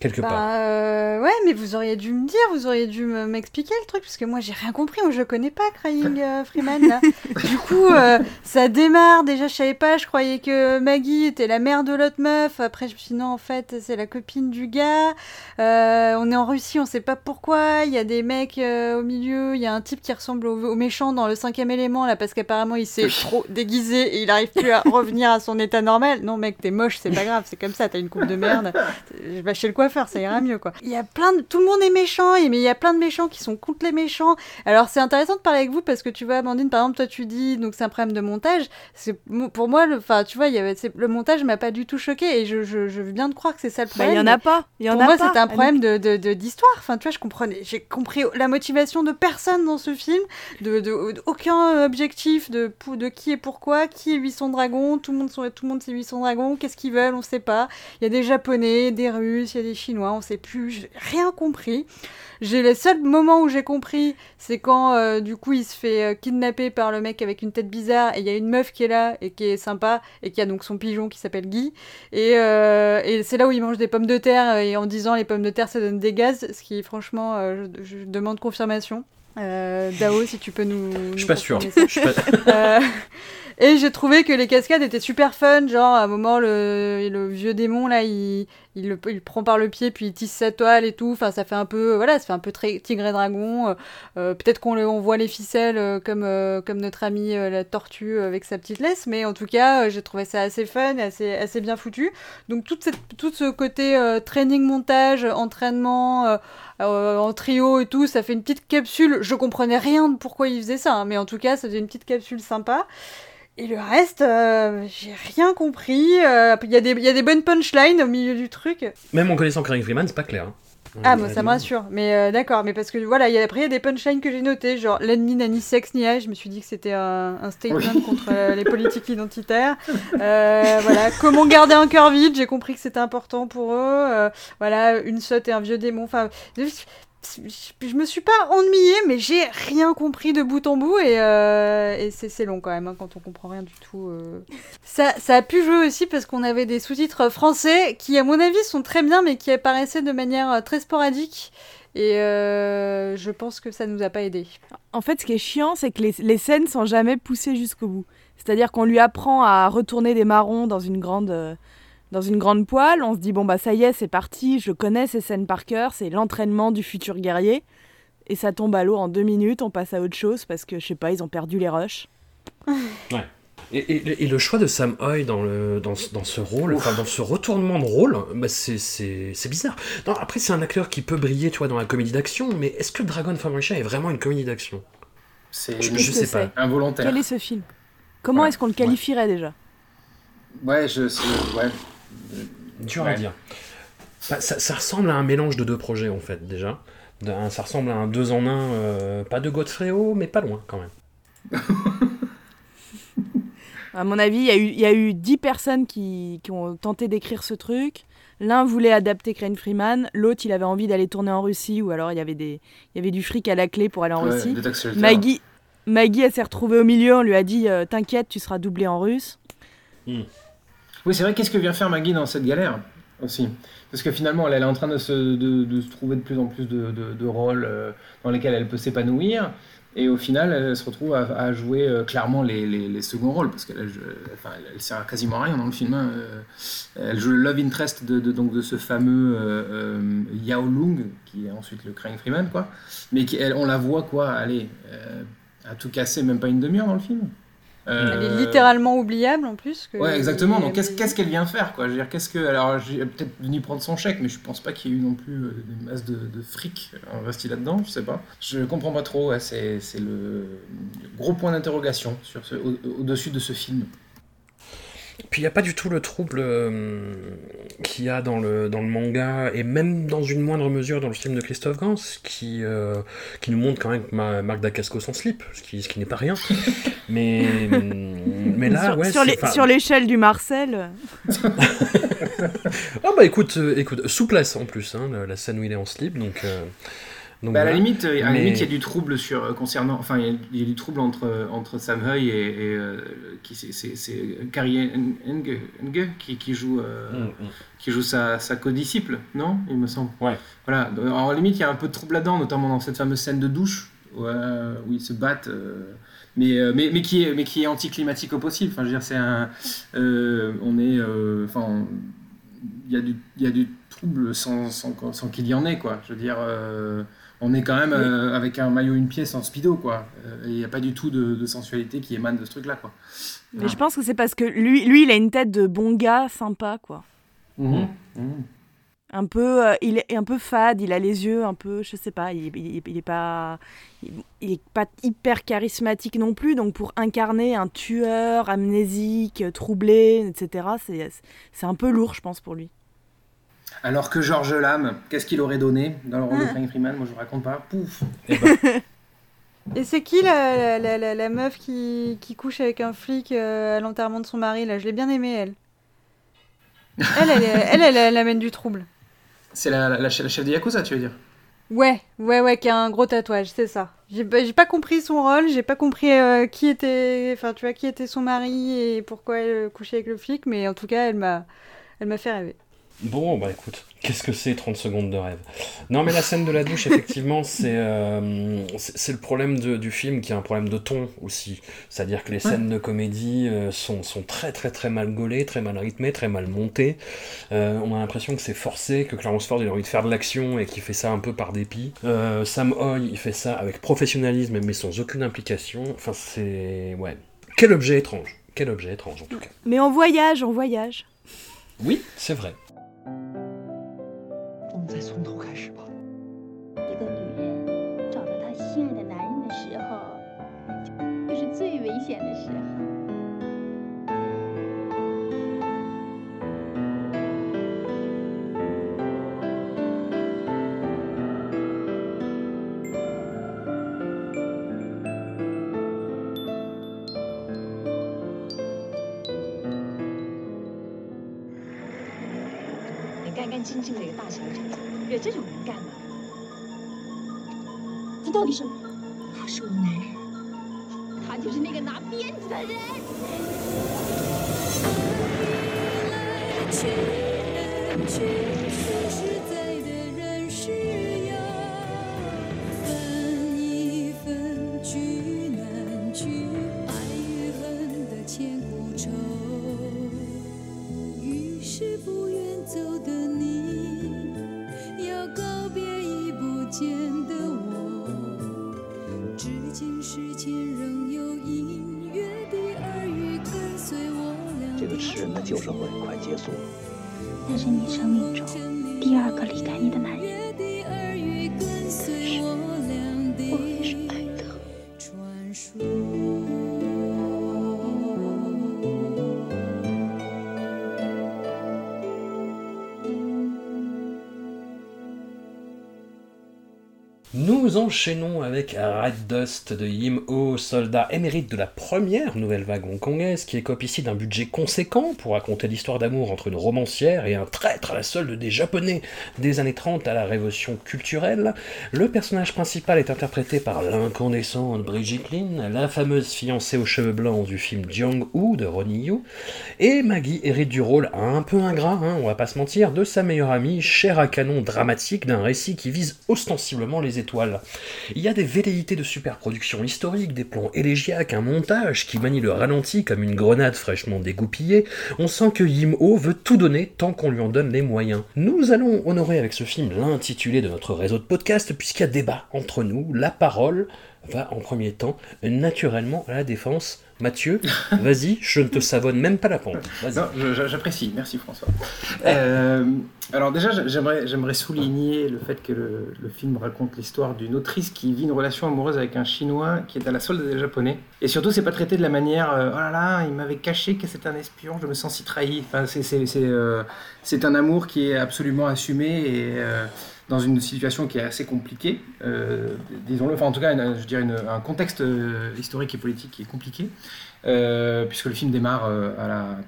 Quelque part. Bah, euh, ouais, mais vous auriez dû me dire, vous auriez dû me- m'expliquer le truc, parce que moi j'ai rien compris, moi je connais pas Crying euh, Freeman là. du coup, euh, ça démarre, déjà je savais pas, je croyais que Maggie était la mère de l'autre meuf, après je me suis dit non, en fait c'est la copine du gars. On est en Russie, on sait pas pourquoi, il y a des mecs au milieu, il y a un type qui ressemble au, au méchant dans le cinquième élément là, parce qu'apparemment il s'est trop déguisé et il arrive plus à revenir à son état normal. Non mec, t'es moche, c'est pas grave, c'est comme ça, t'as une coupe de merde. Je vais chez le coiffeur, ça ira mieux quoi. Il y a plein de... Tout le monde est méchant, mais il y a plein de méchants qui sont contre les méchants. Alors c'est intéressant de parler avec vous parce que tu vois, Amandine, par exemple, toi tu dis donc c'est un problème de montage. C'est pour moi, le... enfin tu vois, il y avait... c'est- le montage m'a pas du tout choqué et je, je, je veux bien te croire que c'est ça le Bah, problème. il y en a pas. Il y en pour a moi, c'était un problème de de- de- d'histoire. Enfin, tu vois, je comprenais, j'ai compris la motivation de personne dans ce film, de, de, de- aucun objectif de qui et pourquoi, qui est 800 dragons, tout le monde sont, tout le monde c'est 800 dragons, qu'est-ce qu'ils veulent, on sait pas. Il y a des Japonais, des Russes, il y a des Chinois, on sait plus, j'ai rien compris. J'ai le seul moment où j'ai compris, c'est quand euh, du coup il se fait euh, kidnapper par le mec avec une tête bizarre et il y a une meuf qui est là et qui est sympa et qui a donc son pigeon qui s'appelle Guy et, euh, c'est là où il mange des pommes de terre et en disant les pommes de terre ça donne des gaz, ce qui franchement je demande confirmation. Euh, Dao, si tu peux nous. Je suis pas sûr. pas- Euh, et j'ai trouvé que les cascades étaient super fun. Genre, à un moment, le, le vieux démon, là, il, il, le, il le prend par le pied, puis il tisse sa toile et tout. Enfin, ça fait un peu, voilà, ça fait un peu très tigre et dragon. Euh, euh, Peut-être qu'on le- on voit les ficelles euh, comme, euh, comme notre ami la tortue avec sa petite laisse. Mais en tout cas, j'ai trouvé ça assez fun et assez, assez bien foutu. Donc, toute cette, tout ce côté training, montage, entraînement. Euh, en trio et tout, ça fait une petite capsule. Je comprenais rien de pourquoi il faisait ça, hein, mais en tout cas, ça faisait une petite capsule sympa. Et le reste, euh, j'ai rien compris. Euh, Il y, a des- il y a des bonnes punchlines au milieu du truc. Même en connaissant Craig Freeman, c'est pas clair. hein. Ah, moi, ça me rassure. Mais euh, d'accord, mais parce que voilà, il y a, après, il y a des punchlines que j'ai notées, genre l'ennemi n'a ni sexe ni âge. Je me suis dit que c'était un, un statement Oui. contre euh, les politiques identitaires. Euh, voilà, comment garder un cœur vide, j'ai compris que c'était important pour eux. Voilà, une sotte et un vieux démon. Enfin, je, me suis pas ennuyée, mais j'ai rien compris de bout en bout et, euh, c'est long quand même hein, quand on comprend rien du tout. euh. Ça, ça a pu jouer aussi parce qu'on avait des sous-titres français qui, à mon avis, sont très bien, mais qui apparaissaient de manière euh, très sporadique. Et je pense que ça nous a pas aidé. En fait, ce qui est chiant, c'est que les, les scènes sont jamais poussées jusqu'au bout. C'est-à-dire qu'on lui apprend à retourner des marrons dans une grande, dans une grande poêle. On se dit, bon, bah ça y est, c'est parti, je connais ces scènes par cœur, c'est l'entraînement du futur guerrier. Et ça tombe à l'eau en deux minutes, on passe à autre chose parce que, je sais pas, ils ont perdu les rushs. Et, et- et le choix de Sam Hoy dans, le, dans, ce- dans ce rôle, enfin dans ce retournement de rôle, bah c'est- c'est c'est bizarre. Non, après, c'est un acteur qui peut briller, tu vois, dans la comédie d'action, mais est-ce que Dragon Russia est vraiment une comédie d'action? C'est Je, que sais c'est pas. involontaire. Quel est ce film? Comment Voilà. est-ce qu'on le qualifierait déjà? Ouais, je sais. Ouais. Dur à Ouais. dire. Bah, ça, ça ressemble à un mélange de deux projets, en fait, déjà. Ça ressemble à un deux en un, euh, pas de Godfrey, mais pas loin, quand même. À mon avis, il y a eu, il y a eu 10 personnes qui, qui ont tenté d'écrire ce truc. L'un voulait adapter Crane Freeman, l'autre il avait envie d'aller tourner en Russie, ou alors il y avait, des, il y avait du fric à la clé pour aller en Ouais, Russie. Maggie, Maggie elle s'est retrouvée au milieu, on lui a dit euh, T'inquiète, tu seras doublé en russe. Oui, c'est vrai. Qu'est-ce que vient faire Maggie dans cette galère aussi? Parce que finalement, elle, est en train de se, trouver de plus en plus de, rôles euh, dans lesquels elle peut s'épanouir. Et au final, elle se retrouve à, jouer euh, clairement les, les- seconds rôles, parce qu'elle elle, enfin, elle, sert à quasiment rien dans le film. hein. Euh, Elle joue le love interest de, donc de ce fameux Yao Lung, qui est ensuite le Craig Freeman, quoi. Mais qui, on la voit, quoi, allez, euh, à tout casser, même pas une demi-heure dans le film. Elle Euh, est littéralement oubliable en plus. Que Ouais, exactement. Donc, qu'est-ce qu'elle vient faire, quoi? Je veux dire, qu'est-ce que. Alors, j'ai peut-être venu prendre son chèque, mais je pense pas qu'il y ait eu non plus euh, une masse de, de fric investi là-dedans, je sais pas. Je comprends pas trop, ouais, c'est le gros point d'interrogation sur au- au-dessus de ce film. Puis il n'y a pas du tout le trouble euh, qu'il y a dans le, dans le manga, et même dans une moindre mesure dans le film de Christophe Gans, qui, euh, qui nous montre quand même ma- Marc Dacascos sans slip, ce qui, ce qui n'est pas rien. Mais, mais là, sur, ouais. sur les- l'échelle du Marcel. Ah bah écoute, euh, écoute, souplesse en plus, hein, la, la scène où il est en slip, donc... euh, Donc, Bah, à la voilà. limite, euh, à la limite, il y a du trouble sur euh, concernant, enfin, il y y, a du trouble entre entre Sam Hui et, et, euh, qui c'est Carrie Enge, qui, qui joue euh, Mm, mm. qui joue sa, sa co-disciple, non Il me semble. Ouais. Voilà. Alors, à la limite, il y a un peu de trouble là-dedans, notamment dans cette fameuse scène de douche où, euh, où ils se battent. euh, mais, mais, mais, qui est, mais qui est anticlimatique au possible. Enfin, je veux dire, c'est un. on est. Enfin, il y, a du- y a du trouble sans, sans, sans qu'il y en ait, quoi. Je veux dire, on est quand même euh, avec un maillot une pièce en speedo, quoi. Euh, Il n'y a pas du tout de, de sensualité qui émane de ce truc-là, quoi. Mais je pense que c'est parce que lui, lui, il a une tête de bon gars sympa, quoi. Mhm. Mhm. Un peu, euh, il est un peu fade, il a les yeux un peu, je sais pas, il, il, il est pas, il, il est pas hyper charismatique non plus. Donc pour incarner un tueur amnésique, troublé, etc., c'est c'est un peu lourd, je pense, pour lui. Alors que Georges Lame, qu'est-ce qu'il aurait donné dans le rôle de Ah. Frank Freeman Moi, je vous raconte pas. Pouf Eh ben, Et c'est qui la, la, la, la meuf qui, qui couche avec un flic euh, à l'enterrement de son mari là? Je l'ai bien aimée elle. Elle, elle, elle, elle, elle amène du trouble. C'est la, la, la chef la chef des Yakuza, tu veux dire? Ouais, ouais, ouais, qui a un gros tatouage, c'est ça. J'ai pas j'ai pas compris son rôle, j'ai pas compris euh, qui était, enfin tu vois, qui était son mari et pourquoi elle couchait avec le flic, mais en tout cas, elle m'a, elle m'a fait rêver. Bon, bah écoute, qu'est-ce que c'est 30 secondes de rêve? Non, mais la scène de la douche, effectivement, c'est euh, c'est le problème de- du film qui a un problème de ton aussi. C'est-à-dire que les scènes de comédie euh, sont, sont très très très mal gaulées, très mal rythmées, très mal montées. Euh, on a l'impression que c'est forcé, que Clarence Ford il a envie de faire de l'action et qu'il fait ça un peu par dépit. Sam Hoy, il fait ça avec professionnalisme mais sans aucune implication. Enfin, c'est. Ouais. Quel objet étrange Quel objet étrange en tout cas. Mais on voyage, on voyage. Oui, c'est vrai. 我们再从头开始吧。一个女人找到她心爱的男人的时候，就是最危险的时候。干干净净的一个大小姐，惹这种人干嘛？他到底是？他是我男人。他就是那个拿鞭子的人。Nous enchaînons avec Red Dust de Yim Ho, soldat émérite de la première nouvelle vague hongkongaise, qui écope ici d'un budget conséquent pour raconter l'histoire d'amour entre une romancière et un traître à la solde des Japonais des années 30 à la révolution culturelle. Le personnage principal est interprété par l'incandescente Brigitte Lin, la fameuse fiancée aux cheveux blancs du film Jong-Woo de Ronnie Yu, et Maggie hérite du rôle un peu ingrat, hein, on va pas se mentir, de sa meilleure amie, chère à canon dramatique d'un récit qui vise ostensiblement les étoiles. Il y a des velléités de superproduction historique, des plans élégiaques, un montage qui manie le ralenti comme une grenade fraîchement dégoupillée. On sent que Yim Ho veut tout donner tant qu'on lui en donne les moyens. Nous allons honorer avec ce film l'intitulé de notre réseau de podcast puisqu'il y a débat entre nous. La parole va en premier temps naturellement à la défense. Mathieu, vas-y, je ne te savonne même pas la pompe. Non, j'apprécie, merci François. Euh, alors déjà, j'aimerais, souligner le fait que le, le film raconte l'histoire d'une autrice qui vit une relation amoureuse avec un Chinois qui est à la solde des Japonais. Et surtout, c'est pas traité de la manière euh, oh là là, il m'avait caché que c'était un espion, je me sens si trahi. Enfin, c'est, euh, c'est un amour qui est absolument assumé et dans une situation qui est assez compliquée, euh, disons-le. Enfin, en tout cas, je dirais un contexte euh, historique et politique qui est compliqué. Euh, puisque le film démarre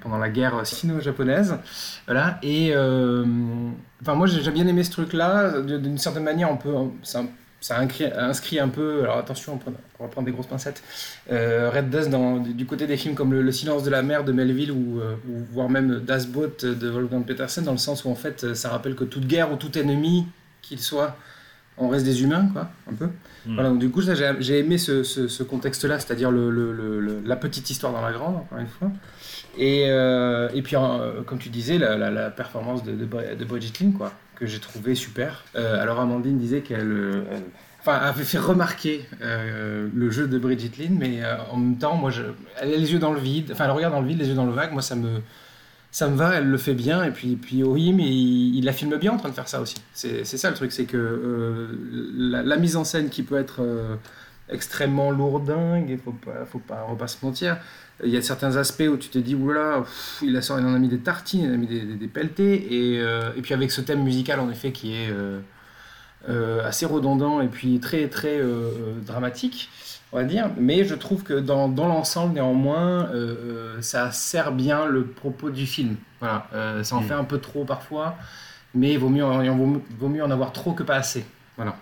pendant la guerre sino-japonaise. Voilà. Et enfin, moi, j'ai bien aimé ce truc-là. D'une certaine manière, on peut, un ça inscrit, un peu, alors attention, on, va prendre des grosses pincettes, Red Dust du côté des films comme le, Le silence de la mer de Melville ou, ou voire même Das Boot de Wolfgang Petersen, dans le sens où en fait ça rappelle que toute guerre ou tout ennemi qu'il soit, on reste des humains, quoi, un peu. Mm. Voilà, donc du coup, j'ai j'ai aimé ce, ce- ce contexte-là, c'est-à-dire le, le- la petite histoire dans la grande, encore une fois. Et, euh, et puis, euh, comme tu disais, la, la- la performance de, de, de Bridget Lin, quoi, que j'ai trouvé super. Euh, alors, Amandine disait qu'elle elle- enfin, avait fait remarquer euh, le jeu de Bridget Lin, mais euh, en même temps, moi, je, elle a les yeux dans le vide, enfin, elle regarde dans le vide, les yeux dans le vague, moi, ça me, ça me va, elle le fait bien, et puis, puis Ohim, il, la filme bien en train de faire ça aussi. C'est ça le truc, c'est que euh, la, mise en scène qui peut être euh, extrêmement lourdingue, il faut pas, faut pas, faut pas se mentir. Il y a certains aspects où tu te dis, oulala, pff, il, a, sorti- il en a mis des tartines, il en a mis des, des, pelletés, et, euh, et puis avec ce thème musical, en effet, qui est assez redondant et puis très, très dramatique, on va dire. Mais je trouve que dans, dans l'ensemble, néanmoins, euh, euh, ça sert bien le propos du film. Voilà, Euh, ça en Mm. fait un peu trop parfois, mais il vaut mieux, en- il vaut, vaut mieux en avoir trop que pas assez. Voilà.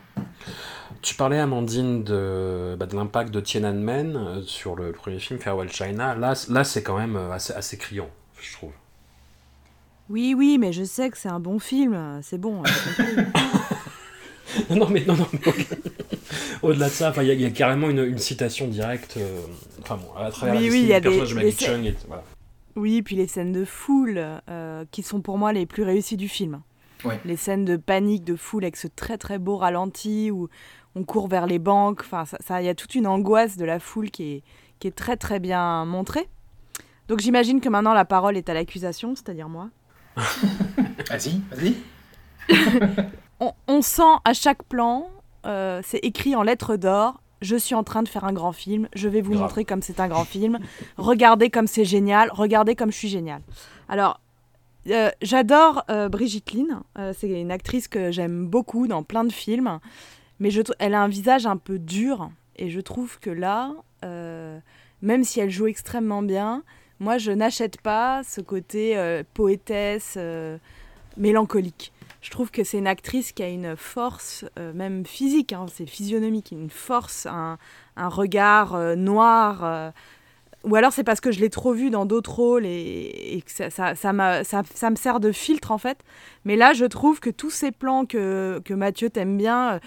Tu parlais, Amandine, de, bah, de l'impact de Tiananmen sur le premier film Farewell China. Là, là c'est quand même assez, assez criant, je trouve. Oui, oui, mais je sais que c'est un bon film, c'est bon. Non, non, mais, non, non, mais au-delà de ça, enfin, il y, a- il y a carrément une, une citation directe, euh, enfin bon, à travers Oui, la oui, y a des- de Maggie des Chung. Et, voilà. Oui, puis les scènes de foule, euh, qui sont pour moi les plus réussies du film. Ouais. Les scènes de panique, de foule, avec ce très très beau ralenti où on court vers les banques. Enfin, ça, ça- il y a toute une angoisse de la foule qui est, qui est très très bien montrée. Donc j'imagine que maintenant la parole est à l'accusation, c'est-à-dire moi. Vas-y, vas-y. On, on sent à chaque plan, euh, c'est écrit en lettres d'or. Je suis en train de faire un grand film. Je vais vous Grave. montrer comme c'est un grand film. Regardez comme c'est génial. Regardez comme je suis génial. Alors, euh, j'adore euh, Brigitte Lin. Euh, c'est une actrice que j'aime beaucoup dans plein de films. Mais je, elle a un visage un peu dur. Et je trouve que là, même si elle joue extrêmement bien, moi, je n'achète pas ce côté poétesse, mélancolique. Je trouve que c'est une actrice qui a une force, euh, même physique, hein, c'est physionomique, une force, un, regard euh, noir. euh, ou alors c'est parce que je l'ai trop vue dans d'autres rôles et, que ça, ça, me sert de filtre en fait. Mais là, je trouve que tous ces plans que, que Mathieu t'aime bien,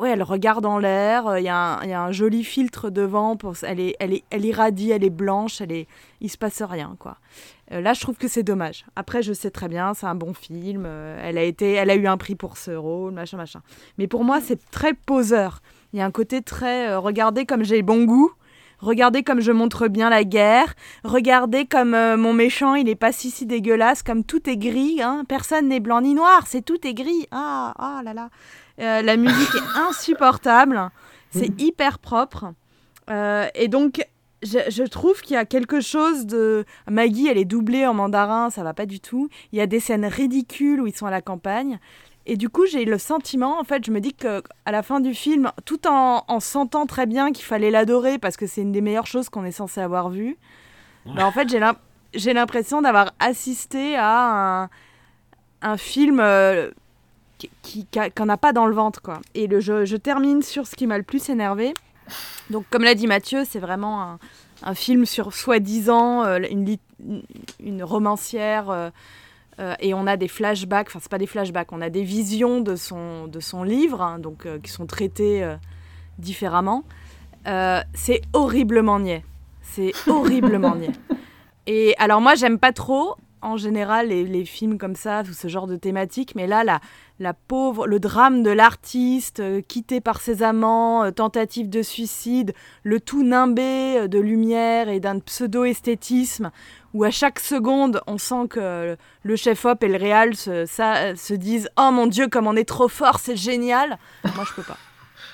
ouais, elle regarde en l'air, il y, a un- joli filtre devant, pour, elle, elle irradie, elle est blanche, elle est, il se passe rien quoi. Euh, là, je trouve que c'est dommage. Après, je sais très bien, c'est un bon film. euh, elle a été, elle a eu un prix pour ce rôle, machin, machin. Mais pour moi, c'est très poseur. Il y a un côté très, euh, regardez comme j'ai bon goût. Regardez comme je montre bien la guerre. Regardez comme euh, mon méchant, il est pas si si dégueulasse, comme tout est gris. Hein. Personne n'est blanc ni noir, c'est tout est gris. Ah, ah là là. Euh, la musique est insupportable. C'est hyper propre. Euh, et donc, je, trouve qu'il y a quelque chose de. Maggie, elle est doublée en mandarin, ça va pas du tout. Il y a des scènes ridicules où ils sont à la campagne. Et du coup, j'ai le sentiment, en fait, je me dis que à la fin du film, tout en, en sentant très bien qu'il fallait l'adorer parce que c'est une des meilleures choses qu'on est censé avoir vues, bah, en fait, j'ai l'im- j'ai l'impression d'avoir assisté à un, film euh, qui- qui qu'on n'a pas dans le ventre, quoi. Et le, je, je termine sur ce qui m'a le plus énervé. Donc, comme l'a dit Mathieu, c'est vraiment un, un film sur soi-disant euh, une, romancière. euh, euh, et on a des flashbacks, enfin, c'est pas des flashbacks, on a des visions de son, de son livre, hein, donc, qui sont traitées différemment. C'est horriblement niais. C'est horriblement niais. Et alors, moi, j'aime pas trop, en général, les, les films comme ça, ou ce genre de thématique, mais là, la, la pauvre, le drame de l'artiste, euh, quitté par ses amants, euh, tentative de suicide, le tout nimbé euh, de lumière et d'un pseudo-esthétisme, où à chaque seconde, on sent que le chef-op et le réal se, se disent « Oh mon Dieu, comme on est trop fort, c'est génial !» Moi, je peux pas.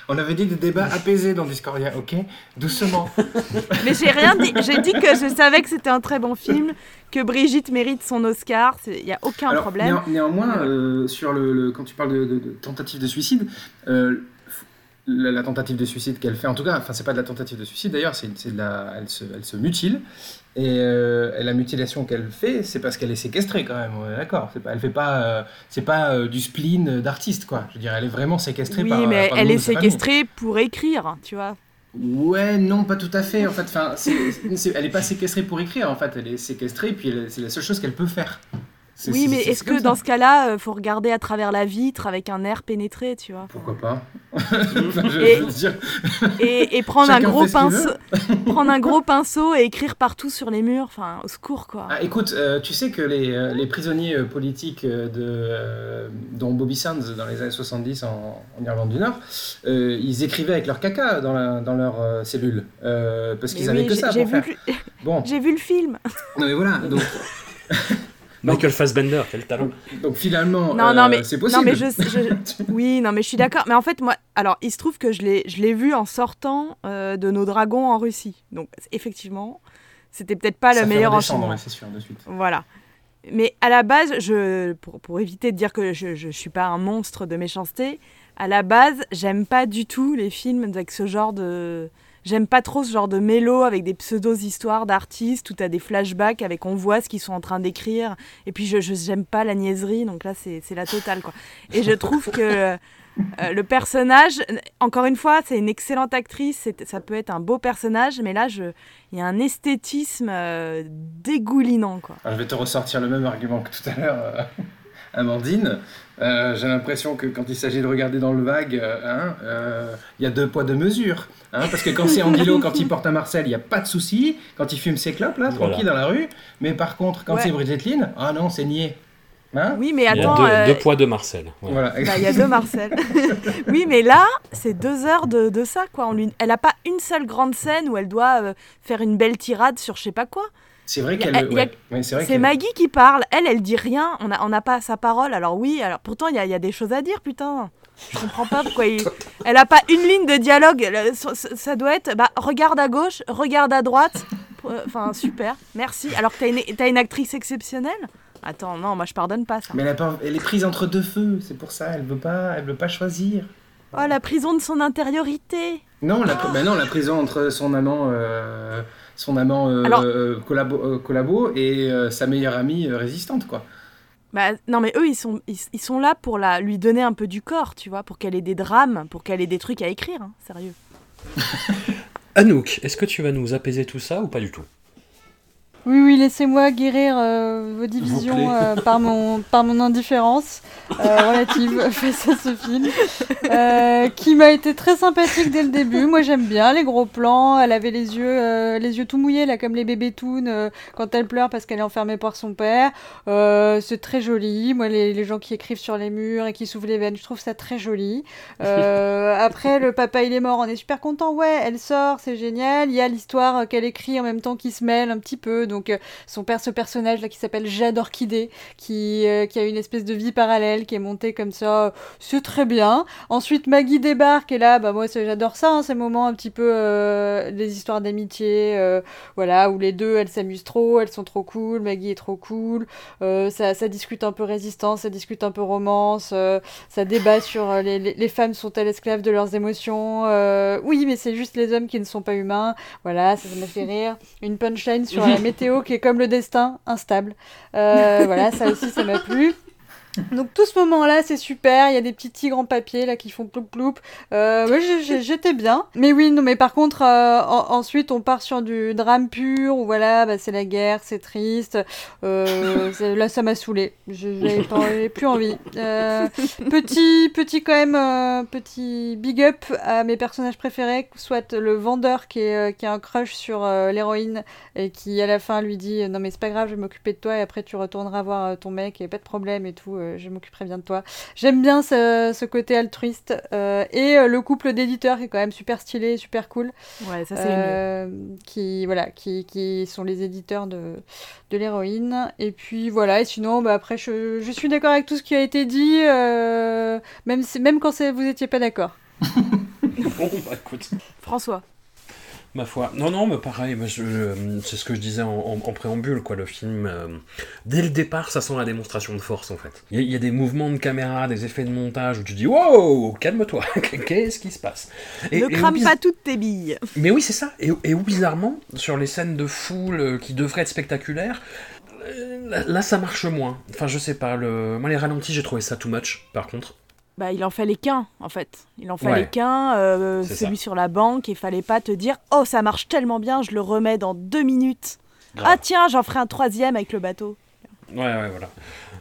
On avait dit des débats apaisés dans Discordia, ok Doucement. Mais j'ai rien dit. J'ai dit que je savais que c'était un très bon film, que Brigitte mérite son Oscar. Il n'y a aucun Alors, problème. néan- néanmoins, euh, sur le, le- quand tu parles de, de- de tentative de suicide, euh, la, la tentative de suicide qu'elle fait. En tout cas, enfin, c'est pas de la tentative de suicide d'ailleurs, c'est se, elle se mutile. Et, euh, et la mutilation qu'elle fait, c'est parce qu'elle est séquestrée quand même. on est D'accord. C'est pas, elle fait pas, euh, c'est pas euh, du spleen d'artiste quoi. Je veux dire, elle est vraiment séquestrée Oui, par. mais par elle est séquestrée pour écrire, tu vois. Ouais, non, pas tout à fait. En fait, enfin, elle est pas séquestrée pour écrire. En fait, elle est séquestrée, puis c'est la seule chose qu'elle peut faire. C'est- Oui, c'est- mais c'est- est-ce que dans ce cas-là, euh, faut regarder à travers la vitre avec un air pénétré, tu vois Pourquoi pas je, Et- je veux dire, et, et prendre un gros pinceau, prendre un gros pinceau et écrire partout sur les murs, enfin au secours quoi. Ah, écoute, euh, tu sais que les, euh, les prisonniers politiques de, euh, dont Bobby Sands dans les années 70 en, en Irlande du Nord, euh, ils écrivaient avec leur caca dans, la- dans leur euh, cellule euh, parce Mais qu'ils avaient oui, que j'ai- ça j'ai pour vu, faire. le- Bon, j'ai vu le film. non, mais voilà, donc, Michael Fassbender, quel talent. donc finalement, Non, euh, non, mais c'est possible. Non, mais je, je- oui, non, mais je suis d'accord. Mais en fait, moi, alors, il se trouve que je l'ai, je l'ai vu en sortant euh, de nos dragons en Russie. Donc, effectivement, c'était peut-être pas Ça le meilleur enchaînement. ouais, c'est sûr, de suite. Voilà. Mais à la base, je, pour, pour éviter de dire que je, je suis pas un monstre de méchanceté, à la base, j'aime pas du tout les films avec ce genre de. J'aime pas trop ce genre de mélo avec des pseudo-histoires d'artistes où t'as des flashbacks avec on voit ce qu'ils sont en train d'écrire. Et puis, je j'aime pas la niaiserie, donc là, c'est la totale, quoi. Et je trouve que euh, le personnage, encore une fois, c'est une excellente actrice, ça peut être un beau personnage, mais là, il y a un esthétisme euh, dégoulinant, quoi. Alors, je vais te ressortir le même argument que tout à l'heure, euh, Amandine. Euh, J'ai l'impression que quand il s'agit de regarder dans le vague, euh, hein, euh, il y a deux poids, deux mesures. hein, parce que quand c'est Anguilo, quand il porte un Marcel, il n'y a pas de souci. Quand il fume ses clopes, là, Voilà. tranquille dans la rue. Mais par contre, quand Ouais. c'est Brigitte Lynn, ah non, c'est niais. Hein Oui, mais Il y a attends, deux, euh, deux poids, deux Marcel. Ouais. Voilà. bah, il y a deux Marcel. oui, mais là, c'est deux heures de, de ça, quoi. On lui... Elle n'a pas une seule grande scène où elle doit euh, faire une belle tirade sur je sais pas quoi. C'est vrai a- qu'elle. a- ouais. Ouais, c'est Maggie qui parle. Elle, elle dit rien. On n'a on n'a pas sa parole. Alors oui, alors pourtant, il y, a- y a des choses à dire, putain. Je comprends pas pourquoi il... Elle a pas une ligne de dialogue. Ça, doit être, bah, regarde à gauche, regarde à droite. Euh, Enfin, super, merci. Alors que t'as une, t'as une actrice exceptionnelle? Attends, non, moi je pardonne pas ça. Mais elle, a pas- elle est prise entre deux feux, c'est pour ça. Elle veut pas, elle veut pas choisir. Oh, la prison de son intériorité Non, la, bah non, la prison entre son amant, euh, son amant euh, Alors- euh, collabo, euh, collabo et euh, sa meilleure amie euh, résistante, quoi. Bah, non, mais eux, ils sont, ils, ils sont là pour la, lui donner un peu du corps, tu vois, pour qu'elle ait des drames, pour qu'elle ait des trucs à écrire, hein, sérieux. Anouk, est-ce que tu vas nous apaiser tout ça ou pas du tout? Oui, oui, laissez-moi guérir euh, vos divisions euh, par, mon, par mon indifférence euh, relative face à ce film, qui m'a été très sympathique dès le début. Moi, j'aime bien les gros plans. Elle avait les yeux, les yeux tout mouillés, là, comme les bébés toons, quand elle pleure parce qu'elle est enfermée par son père. C'est très joli. Moi, les, les gens qui écrivent sur les murs et qui s'ouvrent les veines, je trouve ça très joli. Après, le papa, il est mort. On est super content. Ouais, elle sort, c'est génial. Il y a l'histoire qu'elle écrit en même temps qui se mêle un petit peu. Donc, euh, son père, ce personnage là qui s'appelle Jade Orchidée, qui, euh, qui a une espèce de vie parallèle, qui est montée comme ça. C'est très bien. Ensuite, Maggie débarque et là, bah moi, j'adore ça, hein, ces moments un petit peu euh, des histoires d'amitié, euh, voilà, où les deux, elles s'amusent trop, elles sont trop cool, Maggie est trop cool. Euh, ça, ça discute un peu résistance, ça discute un peu romance, euh, ça débat sur euh, les, les, les femmes sont-elles esclaves de leurs émotions. euh, oui, mais c'est juste les hommes qui ne sont pas humains. Voilà, ça, ça m'a fait rire. Une punchline sur la météo qui est comme le destin, instable. Euh, voilà, ça aussi, ça m'a plu. Donc tout ce moment-là, c'est super. Il y a des petits tigres en papier là qui font ploup ploup. Euh, j'ai- j'ai- j'étais bien. Mais oui, non, mais par contre, euh, en- ensuite, on part sur du drame pur où voilà, bah, c'est la guerre, c'est triste. Euh, là, ça m'a saoulé. J'avais plus envie. Petit, petit quand même, petit big up à mes personnages préférés, soit le vendeur qui, est, qui a un crush sur l'héroïne et qui à la fin lui dit non mais c'est pas grave, je vais m'occuper de toi et après tu retourneras voir ton mec et pas de problème et tout, euh, je m'occuperai bien de toi. J'aime bien ce, ce côté altruiste euh, et euh, le couple d'éditeurs qui est quand même super stylé, super cool. Ouais, ça c'est qui voilà qui, qui sont les éditeurs de, de l'héroïne et puis voilà et sinon bah, après je, je suis d'accord avec tout ce qui a été dit euh, même si, même quand vous étiez pas d'accord Bon, bah écoute. François. Ma foi. Non, non, mais pareil, moi, je- je- c'est ce que je disais en, en- en préambule, quoi. Le film, euh, dès le départ, ça sent la démonstration de force, en fait. Il y, a- il y a des mouvements de caméra, des effets de montage où tu dis Wow, calme-toi, qu'est-ce qui se passe? Et- ne et crame pas toutes tes billes. Mais oui, c'est ça. Et, et où bizarrement, sur les scènes de foule euh, qui devraient être spectaculaires, euh, là, là, ça marche moins. Enfin, je sais pas. Le... Moi, les ralentis, j'ai trouvé ça too much, par contre. Bah, il en fallait qu'un, en fait. Il en fallait Ouais. qu'un, euh, C'est celui ça. sur la banque, et fallait pas te dire Oh, ça marche tellement bien, je le remets dans deux minutes. Grave. Ah, tiens, j'en ferai un troisième avec le bateau. Ouais, ouais, voilà.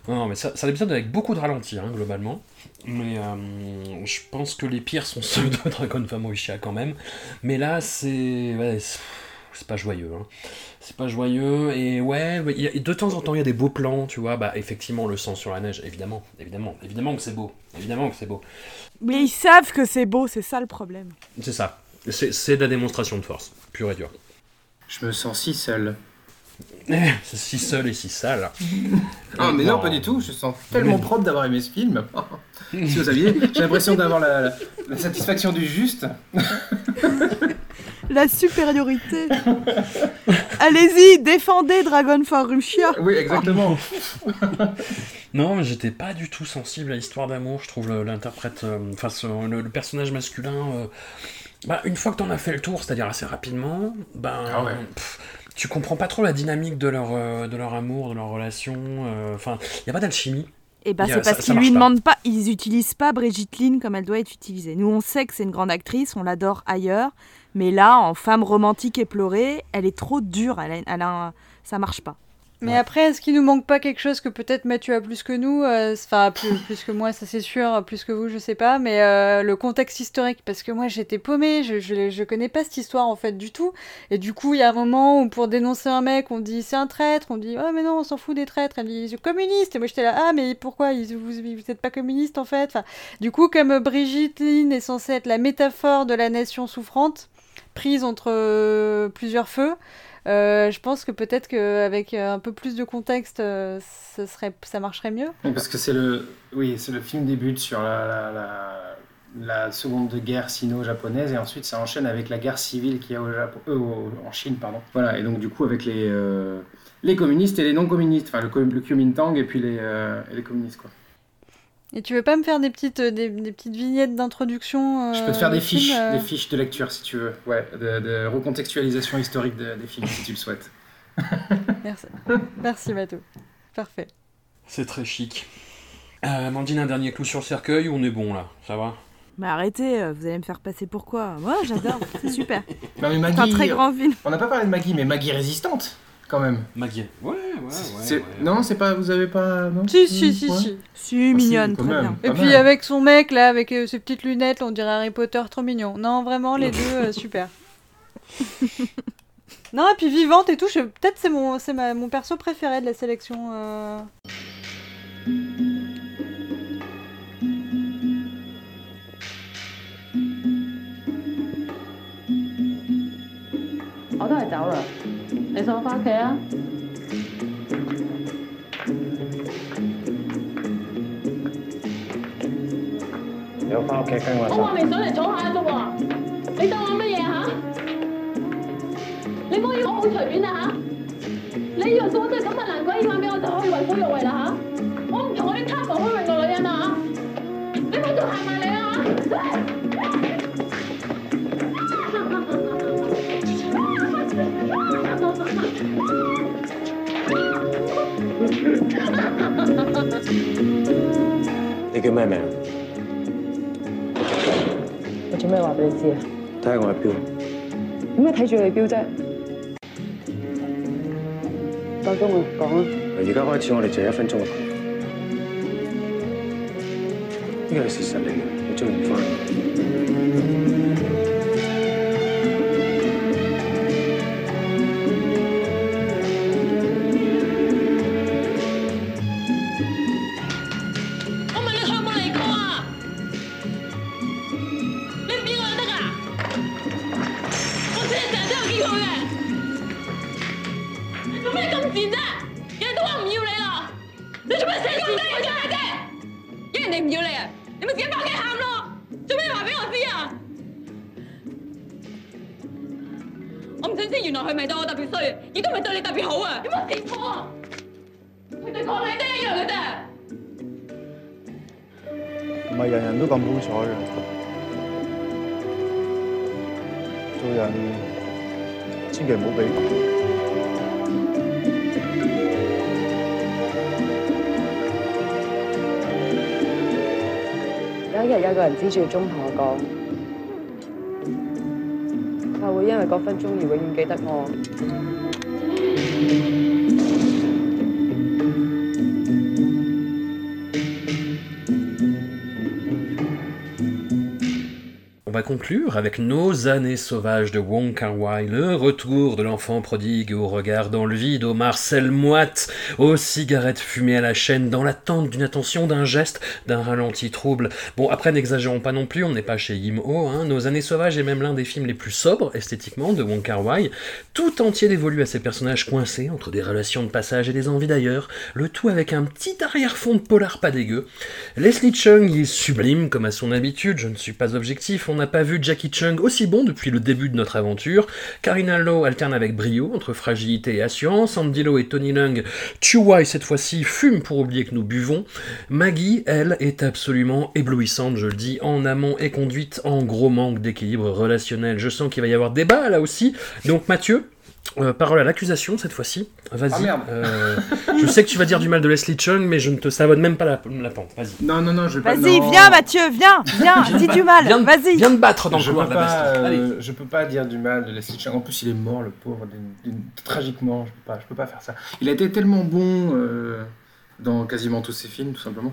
Non, mais ça, ça a l'épisode avec beaucoup de ralentis, hein, globalement. Mais euh, je pense que les pires sont ceux de Dragon Famoisha quand même. Mais là, c'est. Ouais, c'est c'est pas joyeux. Hein. C'est pas joyeux. Et ouais, il y a- de temps en temps, il y a des beaux plans, tu vois. Bah, effectivement, le sang sur la neige, évidemment. Évidemment, évidemment que c'est beau. Évidemment que c'est beau. Mais ils savent que c'est beau, c'est ça le problème. C'est ça. C'est c'est de la démonstration de force, pure et dure. Je me sens si seul. C'est si seul et si sale. Ah, mais non, pas du tout. Je sens tellement propre d'avoir aimé ce film. si vous saviez, j'ai l'impression d'avoir la, la- la satisfaction du juste. La supériorité Allez-y, défendez Dragon Farushia Oui, exactement. Non, mais j'étais pas du tout sensible à l'histoire d'amour. Je trouve l'interprète, euh, enfin le, le personnage masculin, euh, bah, une fois que t'en as fait le tour, c'est-à-dire assez rapidement, ben, Ah ouais. pff, tu comprends pas trop la dynamique de leur, euh, de leur amour, de leur relation. euh, Enfin, il y a pas d'alchimie. Et bah y a- c'est parce qu'ils lui demandent pas, ils utilisent pas Brigitte Lynn comme elle doit être utilisée. Nous on sait que c'est une grande actrice, on l'adore ailleurs, mais là en femme romantique et pleurée, elle est trop dure, elle a, elle a un- ça marche pas. Mais Ouais. après, est-ce qu'il nous manque pas quelque chose que peut-être Mathieu a plus que nous euh, Enfin, plus, plus que moi, ça c'est sûr, plus que vous, je sais pas. Mais euh, le contexte historique, parce que moi j'étais paumée, je, je, je connais pas cette histoire en fait du tout. Et du coup, il y a un moment où pour dénoncer un mec, on dit c'est un traître, on dit oh mais non, on s'en fout des traîtres. Elle dit communiste. Et moi j'étais là ah mais pourquoi? Ils- vous, vous êtes pas communiste en fait? Enfin, Du coup, comme Brigitte Lynn est censée être la métaphore de la nation souffrante, prise entre euh, plusieurs feux. Euh, je pense que peut-être qu'avec euh, un peu plus de contexte, euh, ça, serait, ça marcherait mieux. Oui, Parce que c'est le, oui, le film débute sur la, la, la, seconde guerre sino-japonaise et ensuite ça enchaîne avec la guerre civile qu'il y a au en Chine, pardon. Voilà, et donc du coup avec les, les communistes et les non-communistes, enfin le, le Kuomintang et puis les, et les communistes quoi. Et tu veux pas me faire des petites, euh, des, des petites vignettes d'introduction Je euh, peux te faire des fiches, euh, des fiches de lecture si tu veux, ouais, de, de recontextualisation historique de- des films si tu le souhaites. Merci, Merci Matou. Parfait. C'est très chic. Euh, Mandine, un dernier clou sur le cercueil ou on est bon là? Ça va? Mais arrêtez, euh, vous allez me faire passer pour quoi? Moi j'adore, c'est super. Non mais C'est Maggie, un très grand film. on n'a pas parlé de Maggie, mais Maggie résistante quand même. Maggie. Ouais, ouais, ouais. Non, c'est pas, vous avez pas, non Si, si, si, Ouais. si. Si, mignonne, très même. bien. Et puis mal. avec son mec là, avec euh, ses petites lunettes, on dirait Harry Potter, trop mignon. Non, vraiment, les deux, euh, super. non, et puis vivante et tout, je- peut-être c'est mon, c'est ma- mon perso préféré de la sélection. euh. 你送我翻屋企啊！有翻屋企跟我我話未上嚟坐下啫喎，你當我乜嘢嚇？你唔好以為我好隨便啊嚇！你以為個個都係咁啊？難鬼以晚俾我就可以為所欲為啦嚇！我唔同我啲貪圖虛榮嘅女人啊嚇！你唔好再行埋嚟啊！你叫咩名？我做咩話俾你知啊？睇下我嘅表。點解睇住你表啫？夠鐘啦，講啊！由而家開始，我哋就係一分鐘嘅朋友。呢個係事實嚟嘅，你追唔翻。有一個人支住鐘同我講，佢會因為嗰分鐘而永遠記得我。Conclure avec Nos années sauvages de Wong Kar Wai, le retour de l'enfant prodigue au regard dans le vide, au Marcel moite, aux cigarettes fumées à la chaîne, dans l'attente d'une attention, d'un geste, d'un ralenti trouble. Bon, après, n'exagérons pas non plus, on n'est pas chez Yim Ho, hein. Nos années sauvages est même l'un des films les plus sobres esthétiquement de Wong Kar Wai, tout entier dévolu à ces personnages coincés entre des relations de passage et des envies d'ailleurs, le tout avec un petit arrière-fond de polar pas dégueu. Leslie Chung y est sublime comme à son habitude, je ne suis pas objectif, on n'a pas vu Jackie Chung aussi bon depuis le début de notre aventure. Karina Lowe alterne avec brio entre fragilité et assurance. Andy Lo et Tony Lung, Chuwai cette fois-ci, fument pour oublier que nous buvons. Maggie, elle, est absolument éblouissante, je le dis, en amont et conduite en gros manque d'équilibre relationnel. Je sens qu'il va y avoir débat là aussi. Donc Mathieu, euh, parole à l'accusation cette fois-ci. Vas-y. Ah, merde. Euh, je sais que tu vas dire du mal de Leslie Chung, mais je ne te savonne même pas la, la pente. Vas-y. Non, non, non, je vais pas. Vas-y, non. viens Mathieu, viens, viens, dis du mal, vas-y. Viens de battre dans le je couloir peux, de la pas, euh, je peux pas dire du mal de Leslie Chung. En plus, il est mort, le pauvre, tragiquement. Je peux pas, je peux pas faire ça. Il a été tellement bon euh, dans quasiment tous ses films, tout simplement.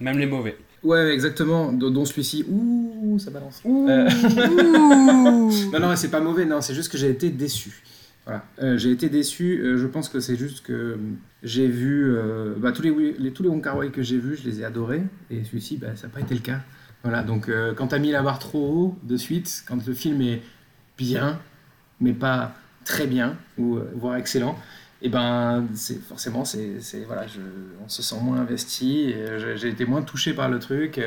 Même les mauvais. Ouais, exactement. Dont celui-ci. Ouh, ça balance. Euh, non, non, c'est pas mauvais. Non, c'est juste que j'ai été déçu. Voilà. Euh, j'ai été déçu. euh, je pense que c'est juste que euh, j'ai vu euh, bah, tous les, les- tous les que j'ai vus, je les ai adorés. Et celui-ci, bah, ça n'a pas été le cas. Voilà. Donc, quand t'as mis la barre trop haut de suite, quand le film est bien, mais pas très bien ou voire excellent, et ben c'est forcément c'est voilà, on se sent moins investi. j'ai- été moins touché par le truc.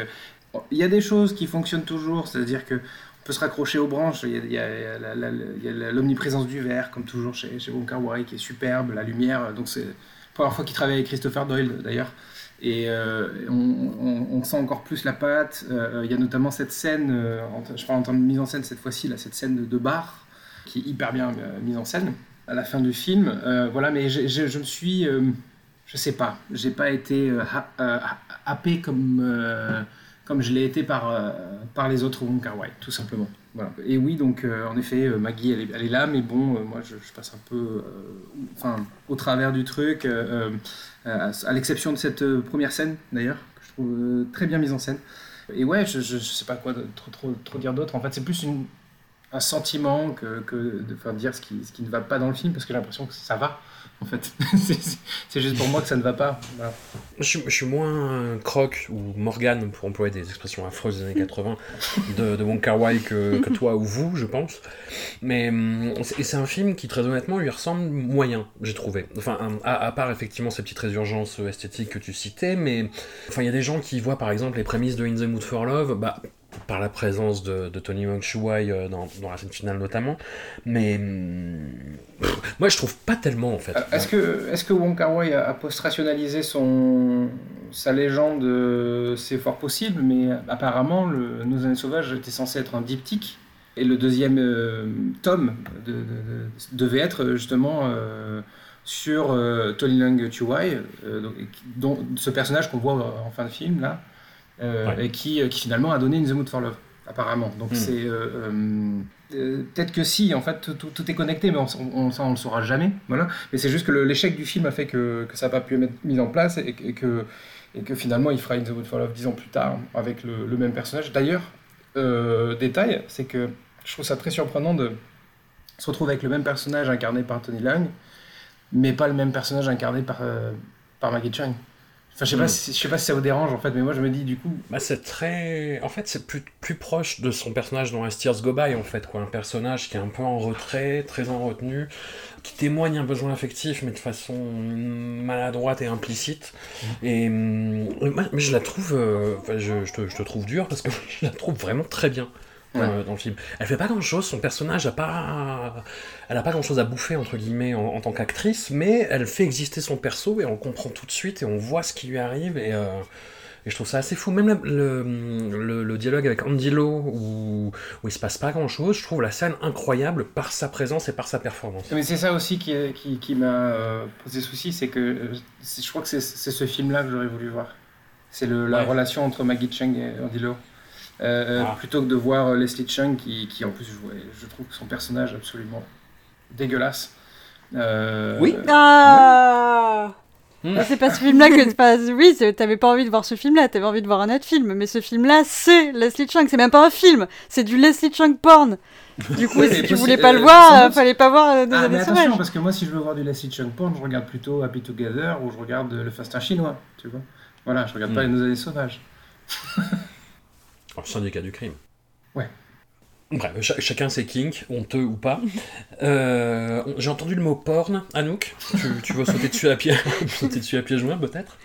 Il y a des choses qui fonctionnent toujours, c'est-à-dire que peut se raccrocher aux branches. Il y a, l'omniprésence du verre, comme toujours chez, chez Wong Kar Wai, qui est superbe, la lumière. Donc c'est la première fois qu'il travaille avec Christopher Doyle d'ailleurs. Et euh, on, on- on sent encore plus la patte. Euh, il y a notamment cette scène, euh, je parle en termes de mise en scène cette fois-ci, cette scène de, de bar, qui est hyper bien euh, mise en scène à la fin du film. Euh, voilà, mais je me suis, euh, je sais pas, j'ai pas été euh, ha- euh, ha- happé comme, euh, comme je l'ai été par, euh, par les autres Wong Kar Wai, tout simplement. Voilà. Et oui, donc euh, en effet, euh, Maggie, elle est, là, mais bon, moi je, passe un peu enfin, au travers du truc, à, l'exception de cette première scène d'ailleurs, que je trouve très bien mise en scène. Et ouais, je, je, sais pas quoi trop, trop, trop dire d'autre. En fait, c'est plus un sentiment que, que de faire dire ce qui, ce qui ne va pas dans le film, parce que j'ai l'impression que ça va, en fait. c'est juste pour moi que ça ne va pas. Je, suis- moins Croc ou Morgan, pour employer des expressions affreuses des années 80, de, de Wong Kar Wai que, toi ou vous, je pense. Mais hum, c'est un film qui, très honnêtement, lui ressemble moyen, j'ai trouvé. Enfin, à part effectivement ces petites résurgences esthétiques que tu citais, mais enfin, il y a des gens qui voient par exemple les prémices de In the Mood for Love, bah, par la présence de, Tony Wong Shuai euh, dans, dans la scène finale notamment, mais hum, moi je trouve pas tellement en fait. Euh, Est-ce que, Wong Kar Wai a, post-rationalisé son, sa légende euh, C'est fort possible, mais apparemment, le, Nos années sauvages était censé être un diptyque. Et le deuxième tome de- de- de- devait être justement sur Tony Leung donc- dont, ce personnage qu'on voit en fin de film, là, Ouais. et qui, euh, qui finalement a donné In the Mood for Love, apparemment. Donc Hmm. c'est... euh, euh, euh, Peut-être que si, en fait, tout, est connecté, mais on, on, ça, on le saura jamais. Voilà. Mais c'est juste que l'échec du film a fait que, que ça n'a pas pu être mis en place et, que- et que, et que finalement il fera In the Mood for Love dix ans plus tard avec le, le même personnage. D'ailleurs, euh, détail, c'est que je trouve ça très surprenant de se retrouver avec le même personnage incarné par Tony Leung, mais pas le même personnage incarné par, euh, par Maggie Chung. Enfin, je sais, pas Mm. si, je sais pas si ça vous dérange en fait, mais moi je me dis du coup. Bah, c'est très. En fait, c'est plus, plus proche de son personnage dans As Tears Go By, en fait, quoi. Un personnage qui est un peu en retrait, très en retenue, qui témoigne un besoin affectif, mais de façon maladroite et implicite. Et hum, moi, mais je la trouve. euh, enfin, je, je te, je te trouve dur parce que je la trouve vraiment très bien. Dans, Ouais. le- dans le film. Elle fait pas grand chose, son personnage a pas, elle a pas grand chose à bouffer entre guillemets en, en tant qu'actrice, mais elle fait exister son perso et on comprend tout de suite et on voit ce qui lui arrive et, euh, et je trouve ça assez fou. Même la- le, le- le dialogue avec Andy Lau où, où il se passe pas grand chose, je trouve la scène incroyable par sa présence et par sa performance. Mais c'est ça aussi qui, qui, qui m'a euh, posé souci, c'est que euh, je crois que c'est ce film-là que j'aurais voulu voir. C'est la Ouais. relation entre Maggie Chung et Andy Lau. Euh, Ah. Plutôt que de voir euh, Leslie Chung qui, qui en plus jouait, je trouve son personnage absolument dégueulasse. Euh, Oui. Ah Hmm. C'est pas ce film-là que. pas- oui, t'avais pas envie de voir ce film-là, t'avais envie de voir un autre film. Mais ce film-là, c'est Leslie Chung. C'est même pas un film, c'est du Leslie Chung porn. Du coup, Ouais, si tu voulais pas le voir, euh, fallait pas voir euh, des Ah, mais attention, sauvages. parce que moi, si je veux voir du Leslie Chung porn, je regarde plutôt Happy Together ou je regarde Le Festin chinois, tu vois. Voilà, je regarde pas Mm. les Nos années sauvages. Oh, syndicat du crime. Ouais. Bref, cha- chacun ses kinks, honteux ou pas. Euh, J'ai entendu le mot porn, Anouk. Tu, tu veux sauter dessus à pied, sauter dessus à pieds joints, peut-être?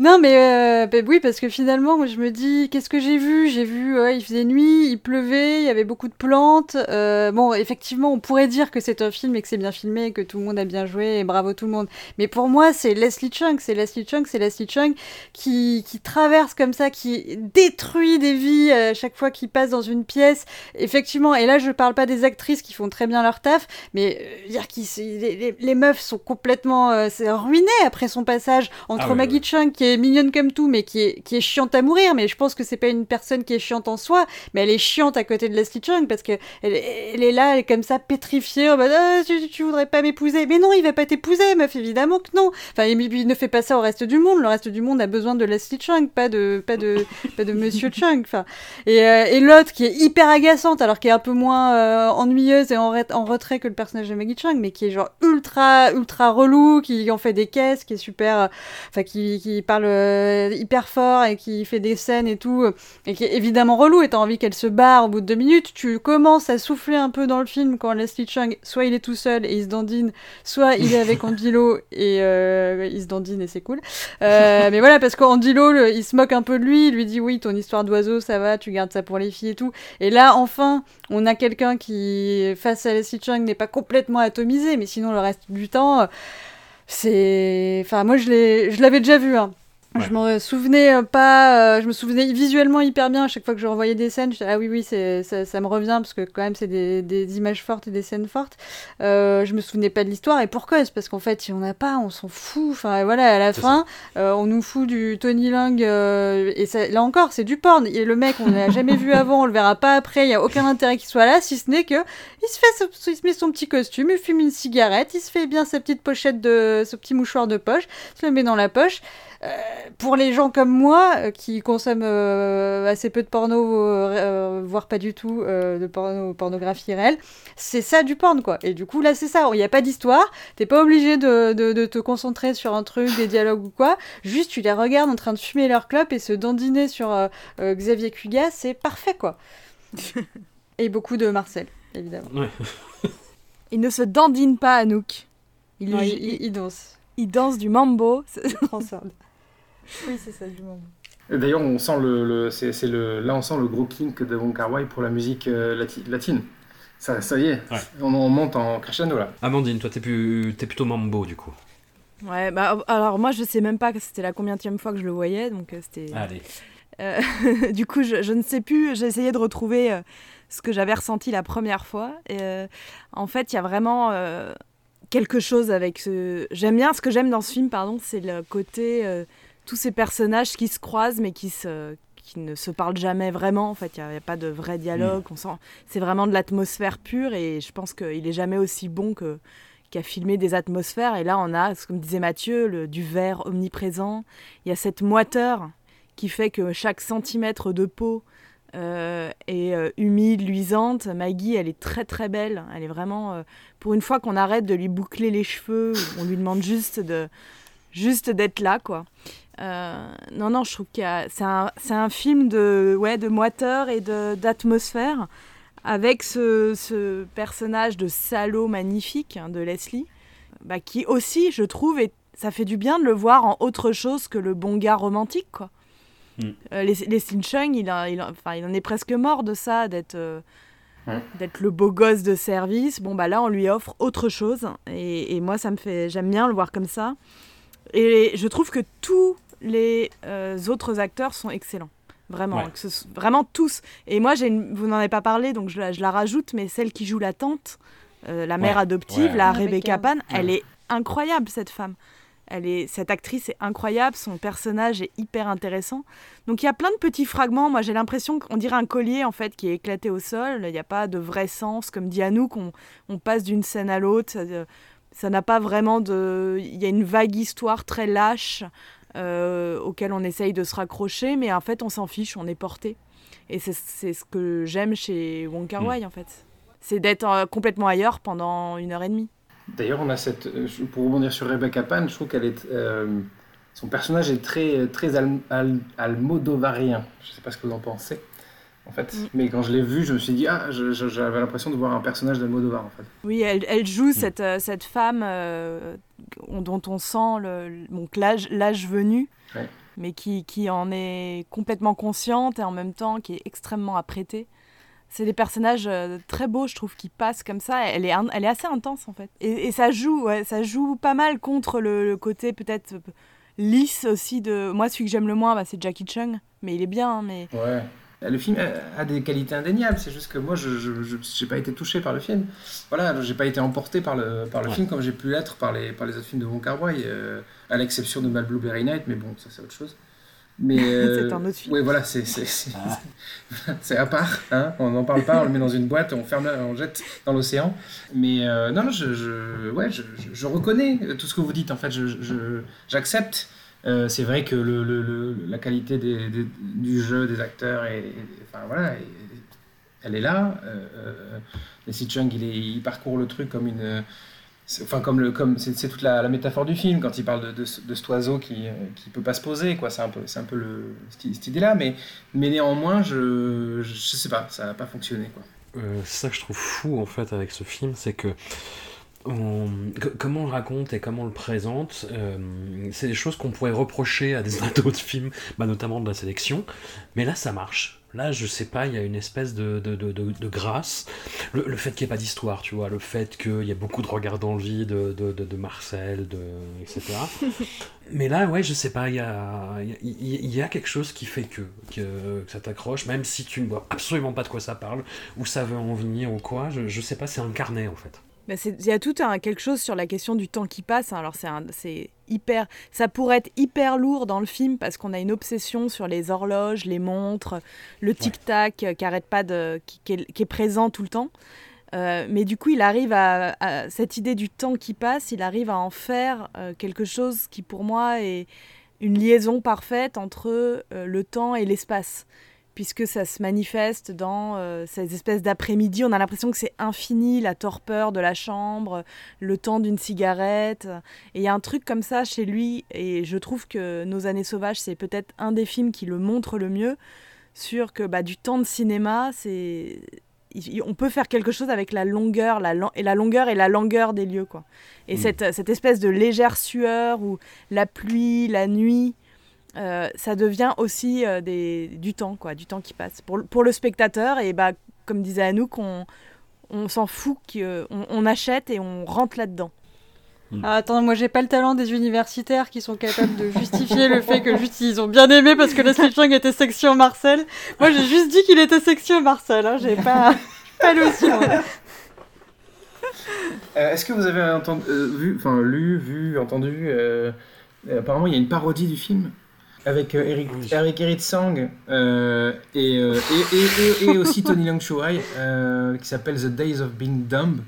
Non, mais euh, bah oui, parce que finalement, moi, je me dis, qu'est-ce que j'ai vu? J'ai vu, ouais, il faisait nuit, il pleuvait, il y avait beaucoup de plantes. Euh, bon, effectivement, on pourrait dire que c'est un film et que c'est bien filmé, que tout le monde a bien joué et bravo tout le monde. Mais pour moi, c'est Leslie Chung, c'est Leslie Chung, c'est Leslie Chung qui, qui traverse comme ça, qui détruit des vies euh, chaque fois qu'il passe dans une pièce. Effectivement, et là, je parle pas des actrices qui font très bien leur taf, mais euh, dire les, les, les meufs sont complètement ruinées après son passage entre Ah ouais, Maggie Chung qui est mignonne comme tout mais qui est, qui est chiante à mourir. Mais je pense que c'est pas une personne qui est chiante en soi mais elle est chiante à côté de Leslie Chung parce que elle, est là elle est comme ça pétrifiée en mode Ah, tu, tu voudrais pas m'épouser. Mais non il va pas t'épouser meuf évidemment que non. Enfin il, ne fait pas ça au reste du monde. Le reste du monde a besoin de Leslie Chung pas de pas de pas de Monsieur Chung enfin. Et, euh, et l'autre qui est hyper agaçante alors qui est un peu moins euh, ennuyeuse et en, re- en retrait que le personnage de Maggie Chung mais qui est genre ultra ultra relou qui en fait des caisses qui est super euh, enfin qui, qui parle euh, hyper fort et qui fait des scènes et tout euh, et qui est évidemment relou et t'as envie qu'elle se barre au bout de deux minutes tu commences à souffler un peu dans le film quand Leslie Chung soit il est tout seul et il se dandine soit il est avec Andilo et euh, il se dandine et c'est cool euh, mais voilà parce qu'Andilo le- il se moque un peu de lui il lui dit oui ton histoire d'oiseau ça va tu gardes ça pour les filles et tout et là enfin on a quelqu'un qui face à Leslie Chung n'est pas complètement atomisé mais sinon le reste du temps c'est enfin moi je l'ai je l'avais déjà vu hein. Je m'en souvenais euh, pas, euh, je me souvenais visuellement hyper bien à chaque fois que je revoyais des scènes. J'étais, ah oui, oui, c'est, ça, ça me revient parce que quand même c'est des, des images fortes et des scènes fortes. Euh, je me souvenais pas de l'histoire et pour cause, parce qu'en fait, il y en a pas, on s'en fout. Enfin voilà, à la fin, euh, on nous fout du Tony Lang euh, et ça, là encore, c'est du porn. Et le mec, on l'a jamais vu avant, on le verra pas après. Il y a aucun intérêt qu'il soit là, si ce n'est que il se fait, il se met son petit costume, il fume une cigarette, il se fait bien sa petite pochette de, ce petit mouchoir de poche, il se le met dans la poche. Euh, pour les gens comme moi euh, qui consomment euh, assez peu de porno, voire pas du tout euh, de porno, pornographie réelle, c'est ça du porn quoi. Et du coup là c'est ça, il n'y a pas d'histoire, t'es pas obligé de, de- de te concentrer sur un truc, des dialogues ou quoi, juste tu les regardes en train de fumer leur clope et se dandiner sur euh, euh, Xavier Cugat, c'est parfait quoi. et beaucoup de Marcel, évidemment. Ouais. Il ne se dandine pas, Anouk. Il, Non, il, il, il- il danse. il danse du mambo. Transorde. Oui, c'est ça, du moment. Et D'ailleurs, on sent le, le- c'est, c'est le, là, on sent le gros kink de Wong Kar Wai pour la musique euh, lati- latine. Ça, ça y est, Ouais. on, on monte en crescendo là. Amandine, toi, t'es plus... t'es plutôt mambo, du coup. Ouais, bah alors moi je sais même pas que c'était la combienième fois que je le voyais, donc euh, c'était. Allez. Euh, du coup, je, je ne sais plus. J'ai essayé de retrouver euh, ce que j'avais ressenti la première fois. Et, euh, en fait, il y a vraiment euh, quelque chose avec ce. J'aime bien ce que j'aime dans ce film, pardon, c'est le côté euh, tous ces personnages qui se croisent mais qui se qui ne se parlent jamais vraiment. En fait, il n'y a, pas de vrai dialogue. On sent, c'est vraiment de l'atmosphère pure et je pense qu'il est jamais aussi bon que qu'à filmer des atmosphères. Et là, on a, comme disait Mathieu, le, du verre omniprésent. Il y a cette moiteur qui fait que chaque centimètre de peau euh, est euh, humide, luisante. Maggie, elle est très très belle. Elle est vraiment. euh, pour une fois qu'on arrête de lui boucler les cheveux, on lui demande juste de juste d'être là, quoi. Euh, non, non, je trouve que c'est un, un film de, ouais, de moiteur et d'atmosphère avec ce, ce personnage de salaud magnifique hein, de Leslie, bah, qui aussi, je trouve, est- ça fait du bien de le voir en autre chose que le bon gars romantique, quoi. Mm. Euh, les, les Sin Chung, il, a- il, a- enfin, il en est presque mort de ça, d'être euh, d'être le beau gosse de service. Bon, bah là, on lui offre autre chose. Et, et moi, ça me fait. J'aime bien le voir comme ça. Et je trouve que tous les euh, autres acteurs sont excellents. Vraiment, Ouais. que ce soit- vraiment tous. Et moi, une- vous n'en avez pas parlé, donc je la, je la rajoute, mais celle qui joue la tante, euh, la mère Ouais. adoptive, Ouais. la Rebecca. Pan, elle est incroyable, cette femme. Elle est, cette actrice est incroyable, son personnage est hyper intéressant. Donc il y a plein de petits fragments. Moi j'ai l'impression qu'on dirait un collier en fait qui est éclaté au sol. Il n'y a pas de vrai sens, comme dit Anouk, on, on passe d'une scène à l'autre. Ça, euh, ça n'a pas vraiment de. Il y a une vague histoire très lâche euh, auquel on essaye de se raccrocher, mais en fait on s'en fiche, on est porté. Et c'est c'est ce que j'aime chez Wong Kar Wai en fait. C'est d'être euh, complètement ailleurs pendant une heure et demie. D'ailleurs, on a cette. euh, Pour rebondir sur Rebecca Pan, je trouve qu'elle est. euh, son personnage est très, très al, al- almodovarien. Je ne sais pas ce que vous en pensez, en fait. Mm. Mais quand je l'ai vu, je me suis dit, ah, j'avais l'impression de voir un personnage d'Almodovar, en fait. Oui, elle, elle joue cette, euh, cette femme euh, on- dont on sent le, donc l'âge, venu, Ouais. mais qui, qui en est complètement consciente et en même temps qui est extrêmement apprêtée. C'est des personnages euh, très beaux, je trouve, qui passent comme ça. Elle est, in- elle est assez intense, en fait. Et, et ça, joue, ouais, ça joue pas mal contre le, le côté peut-être lisse aussi de... Moi, celui que j'aime le moins, bah, c'est Jackie Chung. Mais il est bien, hein, mais... Ouais. Le film a- a des qualités indéniables, c'est juste que moi, je n'ai pas été touché par le film. Voilà, j'ai pas été emporté par le, par le Ouais. film comme j'ai pu l'être par les, par les autres films de Wong Kar Wai, euh, à l'exception de Mal Blueberry Night, mais bon, ça c'est autre chose. Mais euh, C'est un autre film. Oui, voilà, c'est c'est- c'est- c'est à part. Hein on n'en parle pas, on le met dans une boîte, on ferme, on jette dans l'océan. Mais euh, non, je, je, ouais, je, je- je reconnais tout ce que vous dites. En fait, je, je- j'accepte. Euh, c'est vrai que la qualité du jeu des acteurs est, enfin voilà, elle est là. Euh, euh, Leslie Chung, il, parcourt le truc comme une, enfin comme le, comme c'est, toute la, métaphore du film quand il parle de, de, ce- de cet oiseau qui, euh, qui peut pas se poser, quoi. C'est un peu, c'est un peu le, cette, cette idée-là, mais, mais néanmoins, je, je, sais pas, ça n'a pas fonctionné, quoi. Ça que je trouve fou en fait avec ce film, c'est que on- comment on le raconte et comment on le présente, euh, c'est des choses qu'on pourrait reprocher à des d'autres films, bah, notamment de la sélection, mais là ça marche. Là, je sais pas, il y a une espèce de, de, de, grâce. Le, le fait qu'il n'y ait pas d'histoire, tu vois, le fait qu'il y ait beaucoup de regards dans le vide de, de, de, de Marcel, de, etc. Mais là, ouais, je sais pas, il y a, il y, a- y a quelque chose qui fait que, que, que ça t'accroche, même si tu ne vois absolument pas de quoi ça parle, où ça veut en venir ou quoi, je, je sais pas, c'est incarné en fait. Bah, c'est- Il y a tout un, quelque chose sur la question du temps qui passe. hein. Alors c'est un- c'est hyper, ça pourrait être hyper lourd dans le film parce qu'on a une obsession sur les horloges, les montres, le tic tac euh, qui arrête pas de, qui, qui est, qui est présent tout le temps. Euh, mais du coup, il arrive à, à- cette idée du temps qui passe, il arrive à en faire euh, quelque chose qui pour moi est une liaison parfaite entre euh, le temps et l'espace puisque ça se manifeste dans euh, ces espèces d'après-midi. On a l'impression que c'est infini, la torpeur de la chambre, le temps d'une cigarette. Et il y a un truc comme ça chez lui, et je trouve que Nos années sauvages, c'est peut-être un des films qui le montre le mieux, sur que bah, du temps de cinéma, c'est... On peut faire quelque chose avec la longueur, la, et la longueur et la langueur des lieux, quoi. Et Mm. cette, cette espèce de légère sueur ou la pluie, la nuit, euh, ça devient aussi euh, des, du temps, quoi, du temps qui passe. Pour, le- pour le spectateur, et bah, comme disait Anouk, on, on s'en fout, qu'on on achète et on rentre là-dedans. Ah, attends, moi j'ai pas le talent des universitaires qui sont capables de justifier le fait que juste ils ont bien aimé parce que Leslie Chung était sexy en Marcel. Moi j'ai juste dit qu'il était sexy en Marcel, hein, j'ai pas, pas le. Euh, Est-ce que vous avez entendu, euh, vu, enfin lu, vu, entendu euh, euh, Apparemment, il y a une parodie du film? Avec euh, Eric, Eric Eric Sang euh, et, euh, et, et, et- et aussi Tony euh, qui s'appelle The Days of Being Dumb.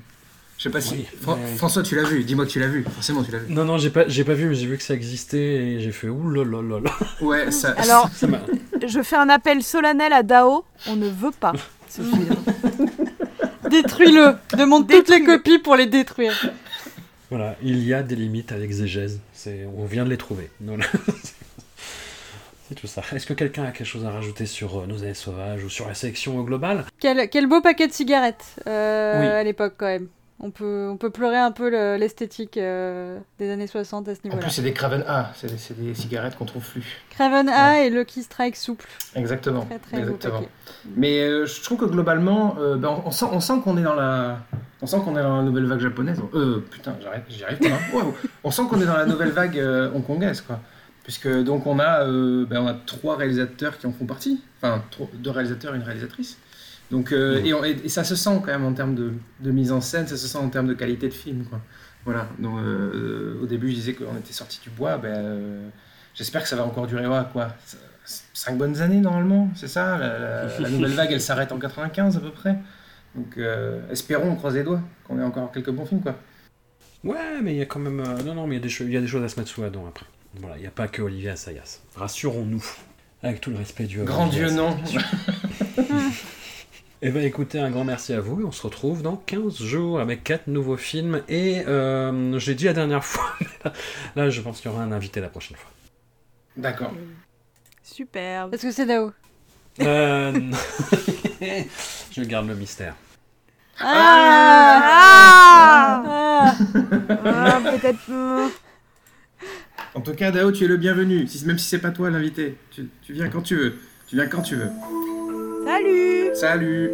Je sais pas si Oui. François, tu l'as vu. Dis-moi que tu l'as vu. Forcément, tu l'as vu. Non, non, j'ai pas, j'ai pas vu, mais j'ai vu que ça existait et j'ai fait ouh là là là là. Ouais, ça. Alors, Ça je fais un appel solennel à Dao, on ne veut pas ce film. Détruis-le, demande toutes les copies pour les détruire. Voilà, il y a des limites à l'exégèse. C'est, on vient de les trouver. Voilà. C'est tout ça. Est-ce que quelqu'un a quelque chose à rajouter sur euh, nos années sauvages ou sur la sélection au global? Quel, quel beau paquet de cigarettes euh, Oui. à l'époque quand même. On peut, on peut pleurer un peu le- l'esthétique euh, des années 60 à ce En niveau-là. plus, c'est des Craven A, c'est des, cigarettes qu'on trouve plus. Craven A et Lucky Strike souple. Exactement. Très, très beau exactement. paquet. Mais euh, je trouve que globalement, euh, ben, on, on sent, on sent qu'on est dans la, on sent qu'on est dans la nouvelle vague japonaise. Euh, putain, j'arrête, j'y arrive pas. hein. Wow. On sent qu'on est dans la nouvelle vague euh, hongkongaise, quoi. Puisque donc on a, euh, ben, on a trois réalisateurs qui en font partie. Enfin, trois- deux réalisateurs et une réalisatrice. Donc, euh, et, on- et- et ça se sent quand même en termes de, de mise en scène, ça se sent en termes de qualité de film, quoi. Voilà. Donc, euh, au début, je disais qu'on était sorti du bois. Ben, j'espère que ça va encore durer, ouais, quoi. Cinq bonnes années normalement, c'est ça? La, la- la nouvelle vague, elle s'arrête en 95 à peu près. Donc, espérons, on croise les doigts, qu'on ait encore quelques bons films, quoi. Ouais, mais il y a quand même. non, non, mais il y, y a des choses à se mettre sous la dent après. Voilà, il n'y a pas que Olivier Assayas. Rassurons-nous. Avec tout le respect du. Grand Dieu, non. Eh bien, écoutez, un grand merci à vous. et On se retrouve dans 15 jours avec 4 nouveaux films. Et euh, j'ai dit la dernière fois, là, là, je pense qu'il y aura un invité la prochaine fois. D'accord. Super. Est-ce que c'est Dao? Euh, non. je garde le mystère. Ah Ah Ah, Peut-être. En tout cas, Dao, tu es le bienvenu. Même si c'est pas toi l'invité, tu, tu viens quand tu veux. Tu viens quand tu veux. Salut Salut.